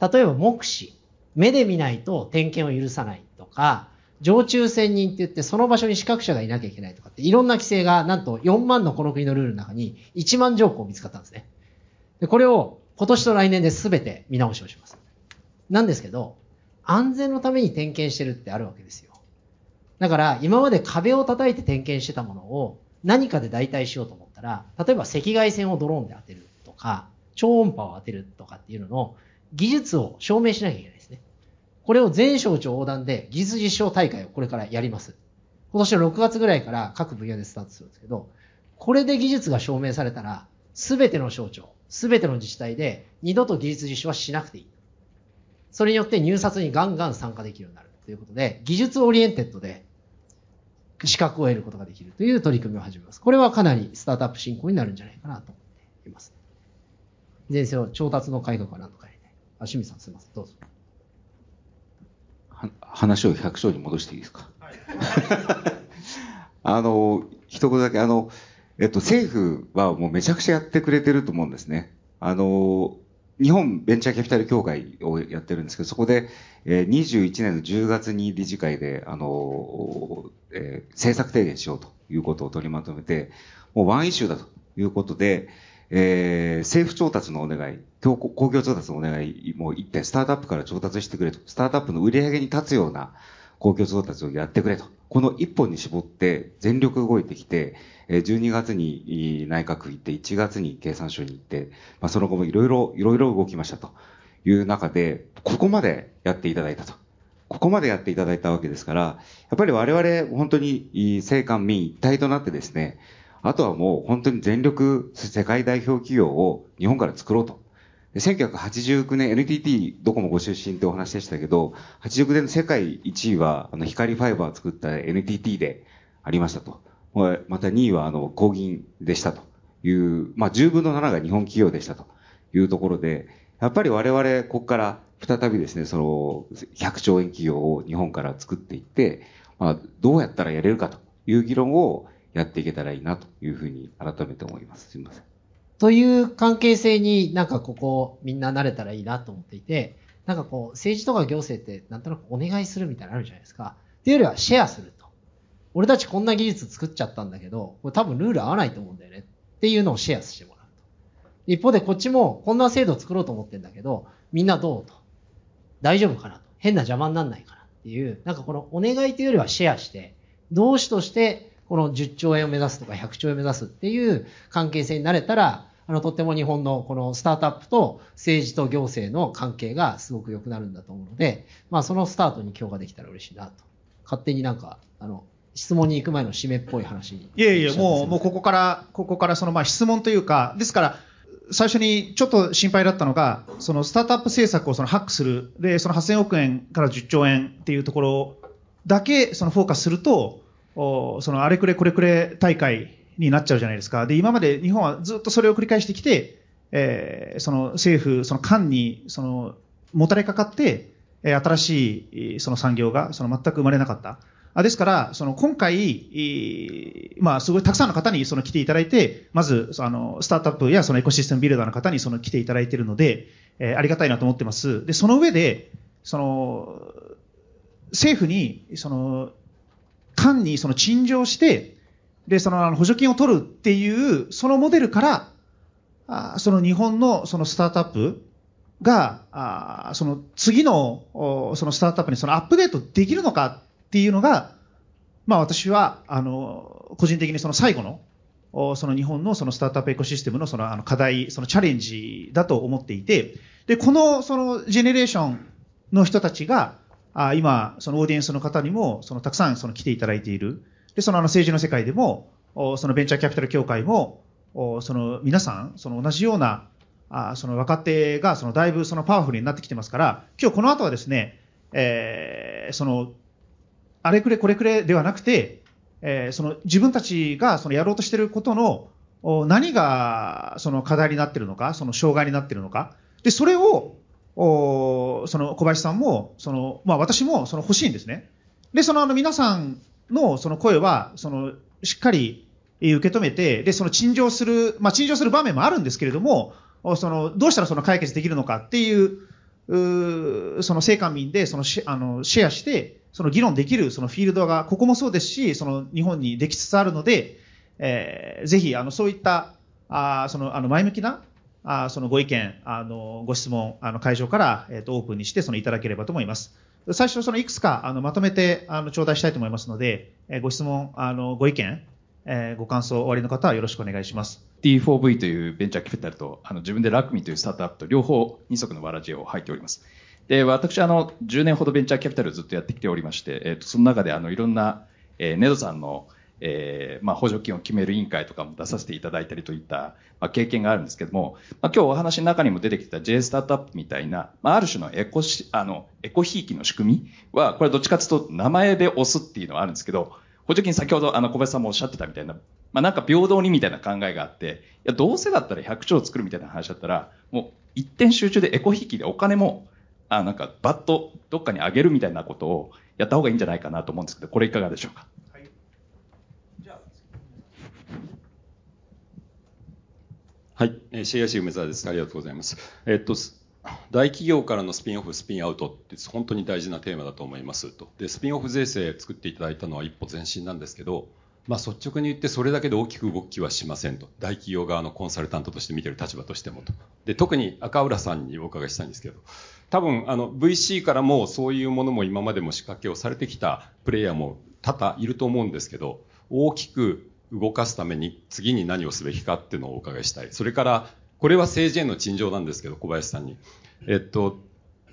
Speaker 3: 例えば、目視。目で見ないと点検を許さないとか、常駐専任って言ってその場所に資格者がいなきゃいけないとかっていろんな規制がなんと4万のこの国のルールの中に1万条項見つかったんですね。で、これを今年と来年で全て見直しをします。なんですけど、安全のために点検してるってあるわけですよ。だから今まで壁を叩いて点検してたものを何かで代替しようと思ったら、例えば赤外線をドローンで当てるとか、超音波を当てるとかっていうのの技術を証明しなきゃいけないですね。これを全省庁横断で技術実証大会をこれからやります。今年の6月ぐらいから各分野でスタートするんですけど、これで技術が証明されたら、すべての省庁、すべての自治体で二度と技術実証はしなくていい。それによって入札にガンガン参加できるようになるということで、技術 oriented で資格を得ることができるという取り組みを始めます。これはかなりスタートアップ振興になるんじゃないかなと思っています。前世を調達の改革は何とかやりたい。あ、清水さんすみません。どうぞ。
Speaker 4: は話を百姓に戻していいですか？あの、一言だけ、あの、えっと、政府はもうめちゃくちゃやってくれてると思うんですね。あの、日本ベンチャーキャピタル協会をやってるんですけど、そこで、えー21年の10月に理事会で、あの、えー政策提言しようということを取りまとめて、もうワンイシューだということで、えー政府調達のお願い、公公共調達のお願いも一点、スタートアップから調達してくれと、スタートアップの売り上げに立つような公共調達をやってくれと。この一本に絞って全力動いてきて、12月に内閣行って、1月に経産省に行って、まあ、その後もいろいろ、いろいろ動きましたという中で、ここまでやっていただいたと。ここまでやっていただいたわけですから、やっぱり我々本当に政官民一体となってですね、あとはもう本当に全力世界代表企業を日本から作ろうと。1989年 NTT どこもご出身ってお話でしたけど、89年の世界1位はあの光ファイバー作った NTT でありましたと。また2位はあの工銀でしたという、まあ10分の7が日本企業でしたというところで、やっぱり我々ここから再びですね、その100兆円企業を日本から作っていって、まあどうやったらやれるかという議論をやっていけたらいいなというふうに改めて思います。すみません。
Speaker 3: という関係性になんかここみんな慣れたらいいなと思っていて、なんかこう政治とか行政ってなんとなくお願いするみたいなのあるじゃないですか。っていうよりはシェアすると。俺たちこんな技術作っちゃったんだけど、これ多分ルール合わないと思うんだよねっていうのをシェアしてもらうと。一方でこっちもこんな制度作ろうと思ってんだけど、みんなどうと。大丈夫かなと。変な邪魔にならないかなっていう、なんかこのお願いというよりはシェアして、同志としてこの10兆円を目指すとか100兆円を目指すっていう関係性になれたら、あの、とっても日本のこのスタートアップと政治と行政の関係がすごく良くなるんだと思うので、まあそのスタートに今日ができたら嬉しいなと。勝手になんか、あの、質問に行く前の締めっぽい話に。
Speaker 2: いやいや、もう、もうこ
Speaker 3: こ。
Speaker 2: こから、ここからそのまあ質問というか、ですから、最初にちょっと心配だったのが、そのスタートアップ政策をそのハックする、で、その8000億円から10兆円っていうところだけそのフォーカスすると、おそのあれくれこれくれ大会になっちゃうじゃないですか。で、今まで日本はずっとそれを繰り返してきて、えーその政府、その間に、その、もたれかかって、えー新しいその産業がその全く生まれなかった。あですから、その今回、まあ、すごいたくさんの方にその来ていただいて、まず、そのスタートアップやそのエコシステムビルダーの方にその来ていただいているので、えーありがたいなと思ってます。で、その上で、その、政府に、その、間にその陳情して、で、そのあの補助金を取るっていう、そのモデルから、あその日本のそのスタートアップが、あその次のそのスタートアップにそのアップデートできるのかっていうのが、まあ私は、あの、個人的にその最後の、その日本のそのスタートアップエコシステムのそのあの課題、そのチャレンジだと思っていて、で、このそのジェネレーションの人たちが、あ今、そのオーディエンスの方にも、そのたくさんその来ていただいている。で、そのあの政治の世界でも、そのベンチャーキャピタル協会も、その皆さん、その同じような、あその若手がそのだいぶそのパワフルになってきてますから、今日この後はですね、えーその、あれくれこれくれではなくて、えーその自分たちがそのやろうとしていることの何がその課題になっているのか、その障害になっているのか、で、それを、おその小林さんも、その、まあ私もその欲しいんですね。で、そのあの皆さんのその声は、その、しっかり、受け止めて、で、その陳情する、まあ、陳情する場面もあるんですけれども、その、どうしたらその解決できるのかっていう、うその政官民でそのシあのシェアして、その議論できるそのフィールドが、ここもそうですし、その日本にできつつあるので、えー、ぜひ、あの、そういった、あその、あの、前向きな、あそのご意見、あの、ご質問、あの、会場から、えっ、ー、と、オープンにして、その、いただければと思います。最初、その、いくつか、あの、まとめて、あの、頂戴したいと思いますので、えー、ご質問、あの、ご意見、えー、ご感想おありの方はよろしくお願いします。
Speaker 5: D4V というベンチャーキャピタルと、あの、自分でラクミというスタートアップと両方二足のわらじを入っております。で、私、あの、10年ほどベンチャーキャピタルをずっとやってきておりまして、えっ、ー、と、その中で、あの、いろんな、えー、ネドさんの、えー、まあ、補助金を決める委員会とかも出させていただいたりといった、まあ、経験があるんですけども、まあ、今日お話の中にも出てきた J スタートアップみたいな、まあ、ある種のエコし、あの、エコひいきの仕組みは、これどっちかというと名前で押すっていうのはあるんですけど、補助金先ほどあの小林さんもおっしゃってたみたいな、まあ、なんか平等にみたいな考えがあって、いや、どうせだったら100兆作るみたいな話だったら、もう一点集中でエコひいきでお金も、あなんかバッとどっかにあげるみたいなことをやった方がいいんじゃないかなと思うんですけど、これいかがでしょうか？
Speaker 6: はい、えー、CIC 梅沢です。ありがとうございます。えっと、大企業からのスピンオフ、スピンアウトって本当に大事なテーマだと思いますと。で、スピンオフ税制作っていただいたのは一歩前進なんですけど、まあ率直に言ってそれだけで大きく動きはしませんと。大企業側のコンサルタントとして見てる立場としてもと。で、特に赤浦さんにお伺いしたいんですけど、多分あの VC からもそういうものも今までも仕掛けをされてきたプレイヤーも多々いると思うんですけど、大きく動かすために次に何をすべきかっていうのをお伺いしたい。それから、これは政治への陳情なんですけど、小林さんに。えっと、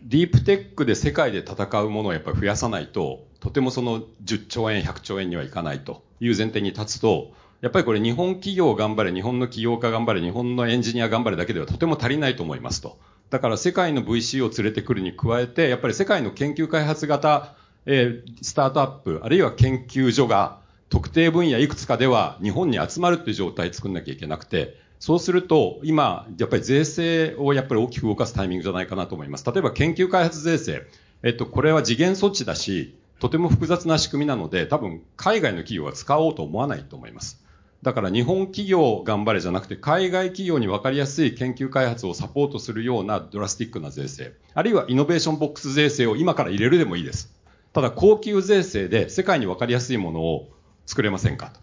Speaker 6: ディープテックで世界で戦うものをやっぱり増やさないと、とてもその10兆円、100兆円にはいかないという前提に立つと、やっぱりこれ日本企業頑張れ、日本の起業家頑張れ、日本のエンジニア頑張れだけではとても足りないと思いますと。だから世界の VC を連れてくるに加えて、やっぱり世界の研究開発型、えー、スタートアップ、あるいは研究所が、特定分野いくつかでは日本に集まるっていう状態作んなきゃいけなくて、そうすると、今、やっぱり税制をやっぱり大きく動かすタイミングじゃないかなと思います。例えば研究開発税制。えっと、これは次元措置だし、とても複雑な仕組みなので、多分海外の企業は使おうと思わないと思います。だから日本企業頑張れじゃなくて、海外企業に分かりやすい研究開発をサポートするようなドラスティックな税制。あるいはイノベーションボックス税制を今から入れるでもいいです。ただ恒久税制で世界に分かりやすいものを作れませんか？と。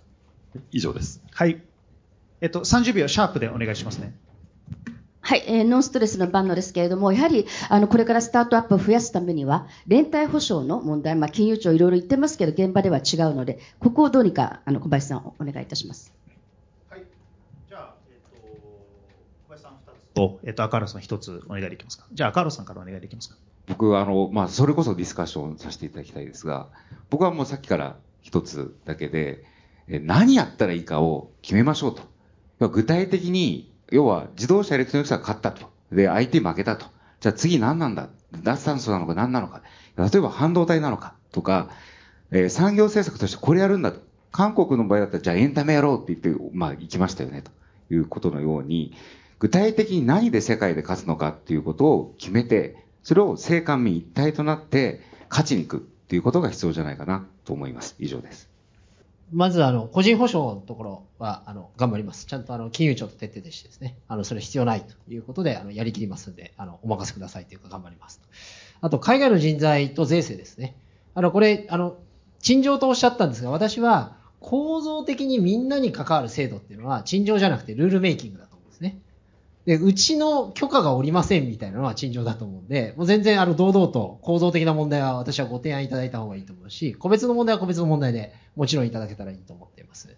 Speaker 6: 以上です。
Speaker 2: はい。えっと、30秒シャープでお願いしますね。
Speaker 7: はい、えー、ノンストレスのバンドですけれども、やはり、あの、これからスタートアップを増やすためには、連帯保証の問題、まあ、金融庁いろいろ言ってますけど、現場では違うので、ここをどうにか、あの、小林さん、お願いいたします。
Speaker 2: はい。じゃあ、えっ、と、小林さん2つと、えっ、と、赤浦さん1つお願いできますか？じゃあ、赤浦さんからお願いできますか？
Speaker 4: 僕、あの、まあ、それこそディスカッションさせていただきたいですが、僕はもうさっきから一つだけで、何やったらいいかを決めましょうと。具体的に、要は自動車エレクトロニクスが勝ったと。で、IT 負けたと。じゃあ次何なんだ？脱炭素なのか何なのか。例えば半導体なのかとか、えー、産業政策としてこれやるんだと。韓国の場合だったらじゃあエンタメやろうって言って、まあ行きましたよねということのように、具体的に何で世界で勝つのかっていうことを決めて、それを政官民一体となって勝ちに行くっていうことが必要じゃないかなと思います。以上です。
Speaker 3: まず、あの、個人保証のところは、あの、頑張ります。ちゃんと、あの、金融庁と徹底でしてですね、あの、それ必要ないということで、あの、やりきりますんで、あの、お任せくださいというか頑張ります。あと、海外の人材と税制ですね。あの、これ、あの、陳情とおっしゃったんですが、私は、構造的にみんなに関わる制度っていうのは、陳情じゃなくてルールメイキングだと思うんですね。で、うちの許可がおりませんみたいなのは陳情だと思うんで、もう全然あの堂々と構造的な問題は私はご提案いただいた方がいいと思うし、個別の問題は個別の問題でもちろんいただけたらいいと思っています。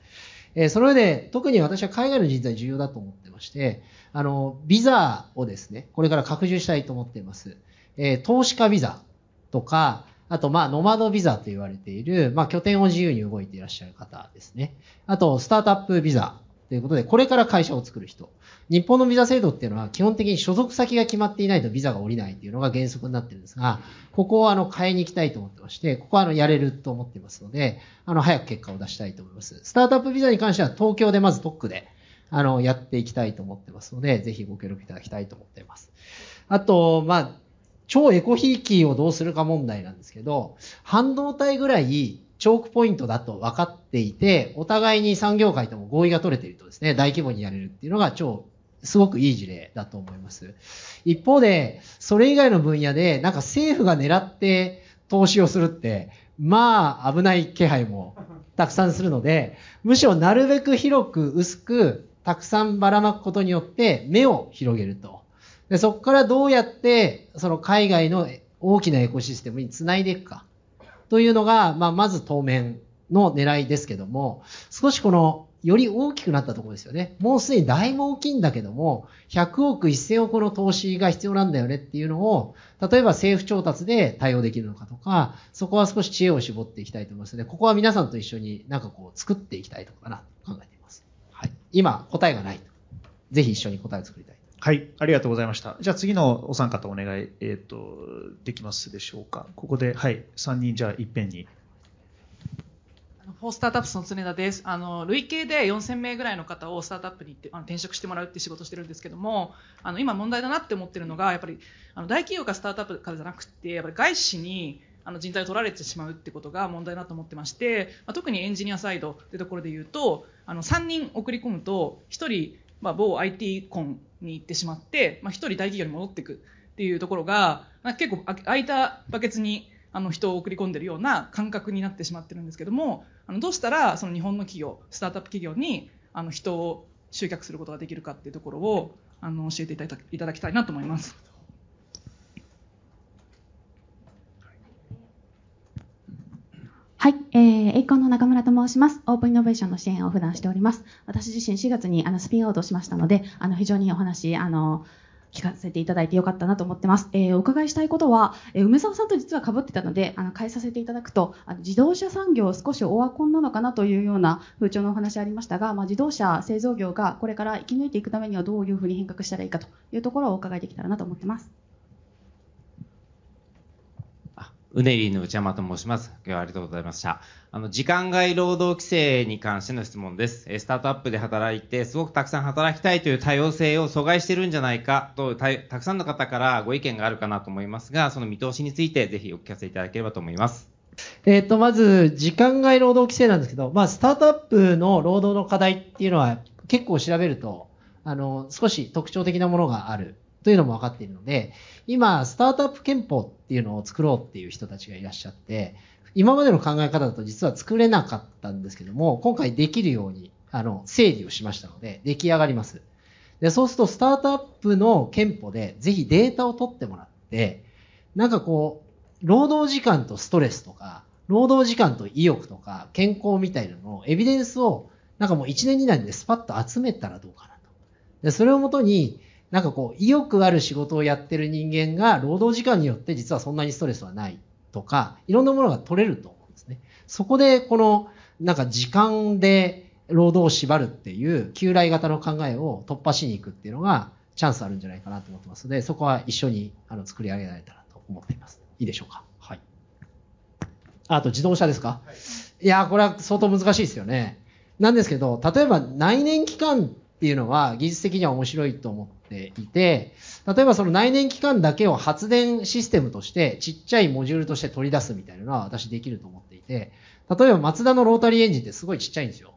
Speaker 3: えー、その上で、特に私は海外の人材重要だと思ってまして、あの、ビザをですね、これから拡充したいと思っています。えー、投資家ビザとか、あと、まあ、ノマドビザと言われている、まあ、拠点を自由に動いていらっしゃる方ですね。あと、スタートアップビザということで、これから会社を作る人。日本のビザ制度っていうのは基本的に所属先が決まっていないとビザが下りないっていうのが原則になってるんですが、ここをあの変えに行きたいと思ってまして、ここはあのやれると思ってますので、あの早く結果を出したいと思います。スタートアップビザに関しては東京でまず特区であのやっていきたいと思ってますので、ぜひご協力いただきたいと思っています。あと、まあ、超エコひいきをどうするか問題なんですけど、半導体ぐらいチョークポイントだと分かってっていて、お互いに産業界とも合意が取れているとですね、大規模にやれるっていうのが超、すごくいい事例だと思います。一方で、それ以外の分野で、なんか政府が狙って投資をするって、まあ危ない気配もたくさんするので、むしろなるべく広く薄くたくさんばらまくことによって目を広げると。でそこからどうやってその海外の大きなエコシステムにつないでいくかというのが、まあ、まず当面の狙いですけども、少しこのより大きくなったところですよね。もうすでにだいぶ大きいんだけども、100億、1000億の投資が必要なんだよねっていうのを、例えば政府調達で対応できるのかとか、そこは少し知恵を絞っていきたいと思いますので、ここは皆さんと一緒になんかこう作っていきたいところかなと考えています。はい。今、答えがないと。ぜひ一緒に答えを作りたい。
Speaker 2: はい、ありがとうございました。じゃあ次のお三方お願い、えっ、と、できますでしょうか。ここで、はい、3人じゃあいっぺんに。
Speaker 8: フォースタートアップスの常田です。あの累計で4000名ぐらいの方をスタートアップに行ってあの転職してもらうって仕事してるんですけども、あの今問題だなって思ってるのがやっぱりあの大企業かスタートアップからじゃなくてやっぱり外資にあの人材を取られてしまうってことが問題だと思ってまして、まあ、特にエンジニアサイドというところで言うとあの3人送り込むと1人、まあ、某 IT コンに行ってしまって、まあ、1人大企業に戻っていくっていうところが結構空いたバケツにあの人を送り込んでるような感覚になってしまってるんですけどもあのどうしたらその日本の企業スタートアップ企業にあの人を集客することができるかっていうところをあの教えていただいただきたいなと思います。
Speaker 9: はい、えー、エイコンの中村と申します。オープンイノベーションの支援を普段しております。私自身4月にあのスピンアウトしましたので、あの非常にお話、あの、聞かせていただいてよかったなと思ってます。えーお伺いしたいことは、えー梅沢さんと実は被ってたので、あの、変えさせていただくと、あの自動車産業少しオワコンなのかなというような風潮のお話ありましたが、まあ、自動車製造業がこれから生き抜いていくためにはどういうふうに変革したらいいかというところをお伺いできたらなと思ってます。
Speaker 10: うねりの内山と申します。今日はありがとうございました。あの、時間外労働規制に関しての質問です。えスタートアップで働いて、すごくたくさん働きたいという多様性を阻害してるんじゃないかと、たたくさんの方からご意見があるかなと思いますが、その見通しについてぜひお聞かせいただければと思います。
Speaker 3: えっ、と、まず、時間外労働規制なんですけど、まあ、スタートアップの労働の課題っていうのは、結構調べると、あの、少し特徴的なものがあるというのも分かっているので、今、スタートアップ憲法っていうのを作ろうっていう人たちがいらっしゃって、今までの考え方だと実は作れなかったんですけども、今回できるように、あの、整理をしましたので、出来上がります。で、そうすると、スタートアップの憲法で、ぜひデータを取ってもらって、なんかこう、労働時間とストレスとか、労働時間と意欲とか、健康みたいなのを、エビデンスを、なんかもう1年2年でスパッと集めたらどうかなと。で、それをもとに、なんかこう、意欲ある仕事をやってる人間が、労働時間によって実はそんなにストレスはないとか、いろんなものが取れると思うんですね。そこで、この、なんか時間で労働を縛るっていう、旧来型の考えを突破しに行くっていうのが、チャンスあるんじゃないかなと思ってますので、そこは一緒にあの作り上げられたらと思っています。いいでしょうか？はい。あと自動車ですか、い、やー、これは相当難しいですよね。なんですけど、例えば内燃機関っていうのは技術的には面白いと思っていて、例えばその内燃機関だけを発電システムとしてちっちゃいモジュールとして取り出すみたいなのは私できると思っていて、例えばマツダのロータリーエンジンってすごいちっちゃいんですよ。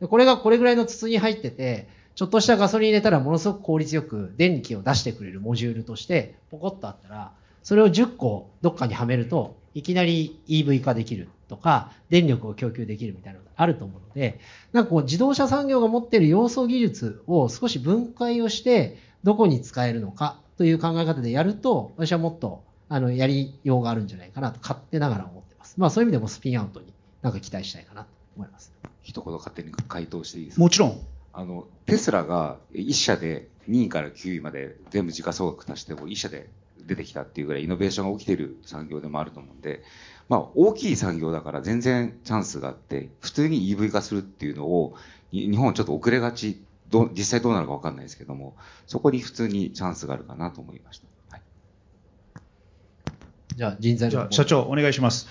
Speaker 3: でこれがこれぐらいの筒に入ってて、ちょっとしたガソリン入れたらものすごく効率よく電気を出してくれるモジュールとしてポコッとあったら、それを10個どっかにはめると、いきなり EV 化できるとか、電力を供給できるみたいなのがあると思うので、なんかこう自動車産業が持っている要素技術を少し分解をして、どこに使えるのかという考え方でやると、私はもっとあのやりようがあるんじゃないかなと勝手ながら思ってます。まあそういう意味でもスピンアウトになんか期待したいかなと思います。
Speaker 4: 一言勝手に回答していいですか？
Speaker 2: もちろん。
Speaker 4: あの、テスラが1社で2位から9位まで全部時価総額足しても1社で出てきたっていうぐらいイノベーションが起きている産業でもあると思うんで、まあ大きい産業だから全然チャンスがあって、普通に EV 化するっていうのを、に日本はちょっと遅れがち、どう実際どうなるかわかんないですけども、そこに普通にチャンスがあるかなと思いました。はい、
Speaker 3: じゃあ人材
Speaker 2: じゃあ社長お願いします。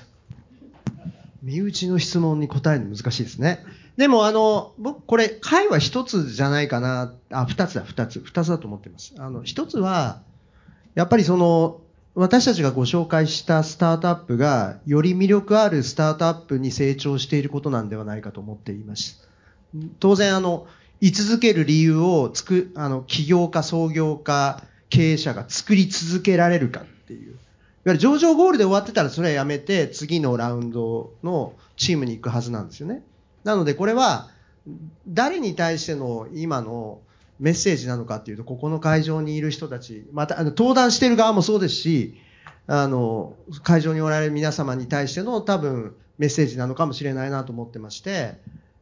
Speaker 1: 身内の質問に答えるの難しいですね。でも、あの、僕、これ、回は一つじゃないかな。あ、二つだ、二つ。二つだと思ってます。あの、一つは、やっぱりその、私たちがご紹介したスタートアップが、より魅力あるスタートアップに成長していることなんではないかと思っています。当然、あの、居続ける理由をつく、あの、起業家、創業家、経営者が作り続けられるかっていう。いわゆる上場ゴールで終わってたらそれはやめて、次のラウンドのチームに行くはずなんですよね。なのでこれは、誰に対しての今のメッセージなのかっていうと、ここの会場にいる人たち、また、あの、登壇してる側もそうですし、あの、会場におられる皆様に対しての多分メッセージなのかもしれないなと思ってまして、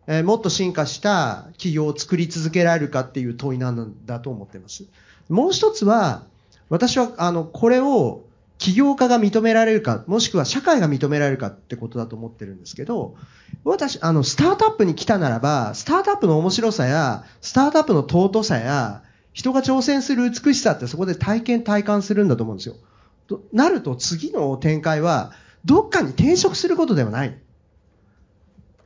Speaker 1: えーもっと進化した企業を作り続けられるかっていう問いなんだと思ってます。もう一つは、私は、あの、これを起業家が認められるか、もしくは社会が認められるかってことだと思ってるんですけど、私、あの、スタートアップに来たならば、スタートアップの面白さや、スタートアップの尊さや、人が挑戦する美しさってそこで体験体感するんだと思うんですよ。となると次の展開は、どっかに転職することではない。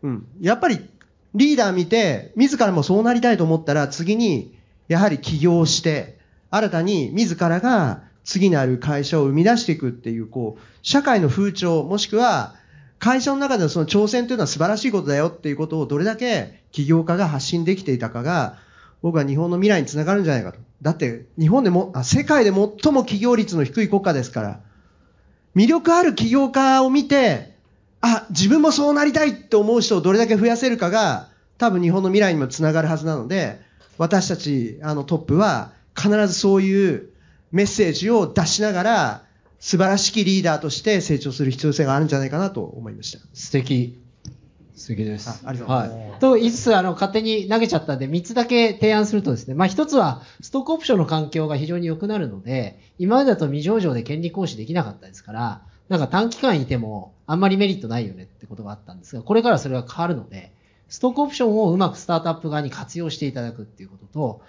Speaker 1: うん。やっぱり、リーダー見て、自らもそうなりたいと思ったら、次に、やはり起業して、新たに自らが次なる会社を生み出していくっていう、こう、社会の風潮、もしくは、会社の中でのその挑戦というのは素晴らしいことだよっていうことをどれだけ起業家が発信できていたかが、僕は日本の未来につながるんじゃないかと。だって、日本でも、あ世界で最も起業率の低い国家ですから、魅力ある起業家を見て、あ、自分もそうなりたいって思う人をどれだけ増やせるかが、多分日本の未来にもつながるはずなので、私たち、あのトップは、必ずそういうメッセージを出しながら、素晴らしきリーダーとして成長する必要性があるんじゃないかなと思いました。
Speaker 3: 素敵。素敵です。
Speaker 1: あありがとうございます
Speaker 3: はい。と言いつつ、あの、勝手に投げちゃったんで、3つだけ提案するとですね、まあ、1つは、ストックオプションの環境が非常に良くなるので、今までだと未上場で権利行使できなかったですから、なんか短期間いても、あんまりメリットないよねってことがあったんですが、これからそれが変わるので、ストックオプションをうまくスタートアップ側に活用していただくっていうことと、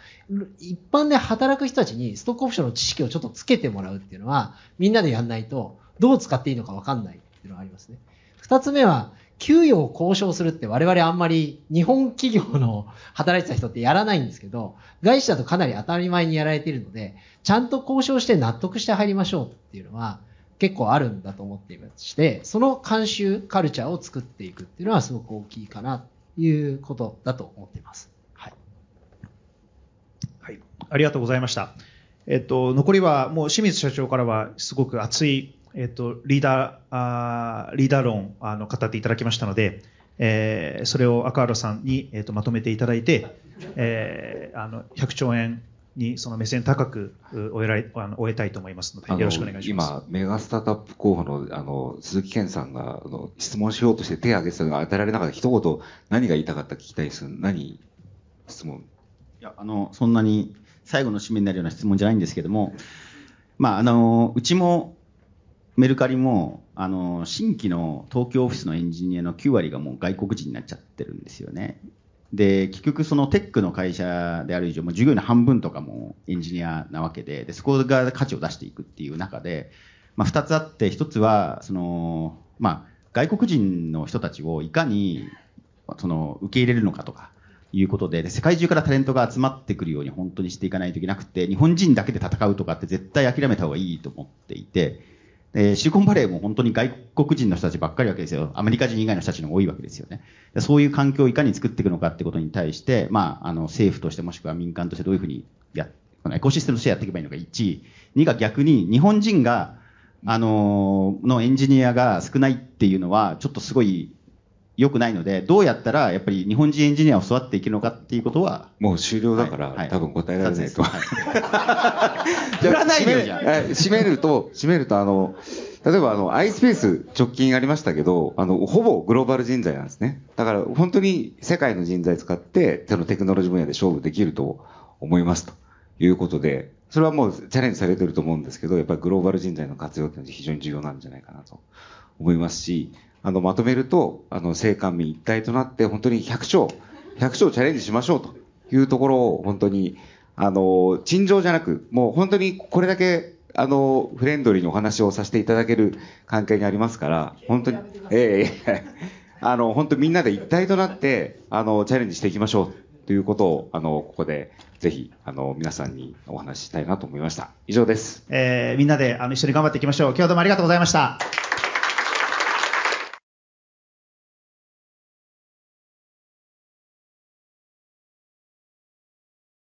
Speaker 3: 一般で働く人たちにストックオプションの知識をちょっとつけてもらうっていうのは、みんなでやんないと、どう使っていいのかわかんないっていうのがありますね。二つ目は、給与を交渉するって我々あんまり日本企業の働いてた人ってやらないんですけど、外資だとかなり当たり前にやられているので、ちゃんと交渉して納得して入りましょうっていうのは結構あるんだと思っていまして、その慣習、カルチャーを作っていくっていうのはすごく大きいかないうことだと思っています。はい。
Speaker 2: はい、ありがとうございました。えっと、残りはもう清水社長からはすごく熱い、えっと、リーダー、あーリーダー論あの語っていただきましたので、えーそれを赤原さんに、えっと、まとめていただいて、えーあの100兆円にその目線高くう終えられあの終えたいと思いますので、よろしくお願いします。
Speaker 4: 今、メガスタートアップ候補の、あの、鈴木健さんが、あの、質問しようとして手を挙げてたのが当てられなかった一言、何が言いたかったか聞きたいです。何質問。
Speaker 11: いや、あの、そんなに最後の締めになるような質問じゃないんですけども、まあ、あの、うちも、メルカリも、あの、新規の東京オフィスのエンジニアの9割がもう外国人になっちゃってるんですよね。で、結局そのテックの会社である以上、もう従業員の半分とかもエンジニアなわけで、で、そこが価値を出していくっていう中で、まあ、二つあって、一つは、その、まあ、外国人の人たちをいかに、その、受け入れるのかとか、いうことでで、世界中からタレントが集まってくるように本当にしていかないといけなくて、日本人だけで戦うとかって絶対諦めた方がいいと思っていて、えーシリコンバレーも本当に外国人の人たちばっかりわけですよ。アメリカ人以外の人たちの多いわけですよね。そういう環境をいかに作っていくのかってことに対して、まあ、あの、政府としてもしくは民間としてどういうふうにや、このエコシステムとしてやっていけばいいのか、1。2が逆に日本人が、あののエンジニアが少ないっていうのは、ちょっとすごい良くないので、どうやったらやっぱり日本人エンジニアを育っていけるのかっていうことは、
Speaker 4: もう終了だから、多分答えられないと。
Speaker 11: 振らないでよ、じゃあ。
Speaker 4: え締めると、締めると、あの、例えばあの、iSpace 直近ありましたけど、あの、ほぼグローバル人材なんですね。だから本当に世界の人材使って、そのテクノロジー分野で勝負できると思いますということで、それはもうチャレンジされてると思うんですけど、やっぱりグローバル人材の活用っていうのは非常に重要なんじゃないかなと思いますし、あの、まとめると、あの、政官民一体となって本当に100兆、100兆チャレンジしましょうというところを本当に、あの、陳情じゃなく、もう本当にこれだけ、あの、フレンドリーにお話をさせていただける関係にありますから、本当に、ええええあの、本当みんなで一体となって、あの、チャレンジしていきましょうということを、あの、ここでぜひ、あの、皆さんにお話ししたいなと思いました。以上です。
Speaker 2: えーみんなであの一緒に頑張っていきましょう。今日どうもありがとうございました。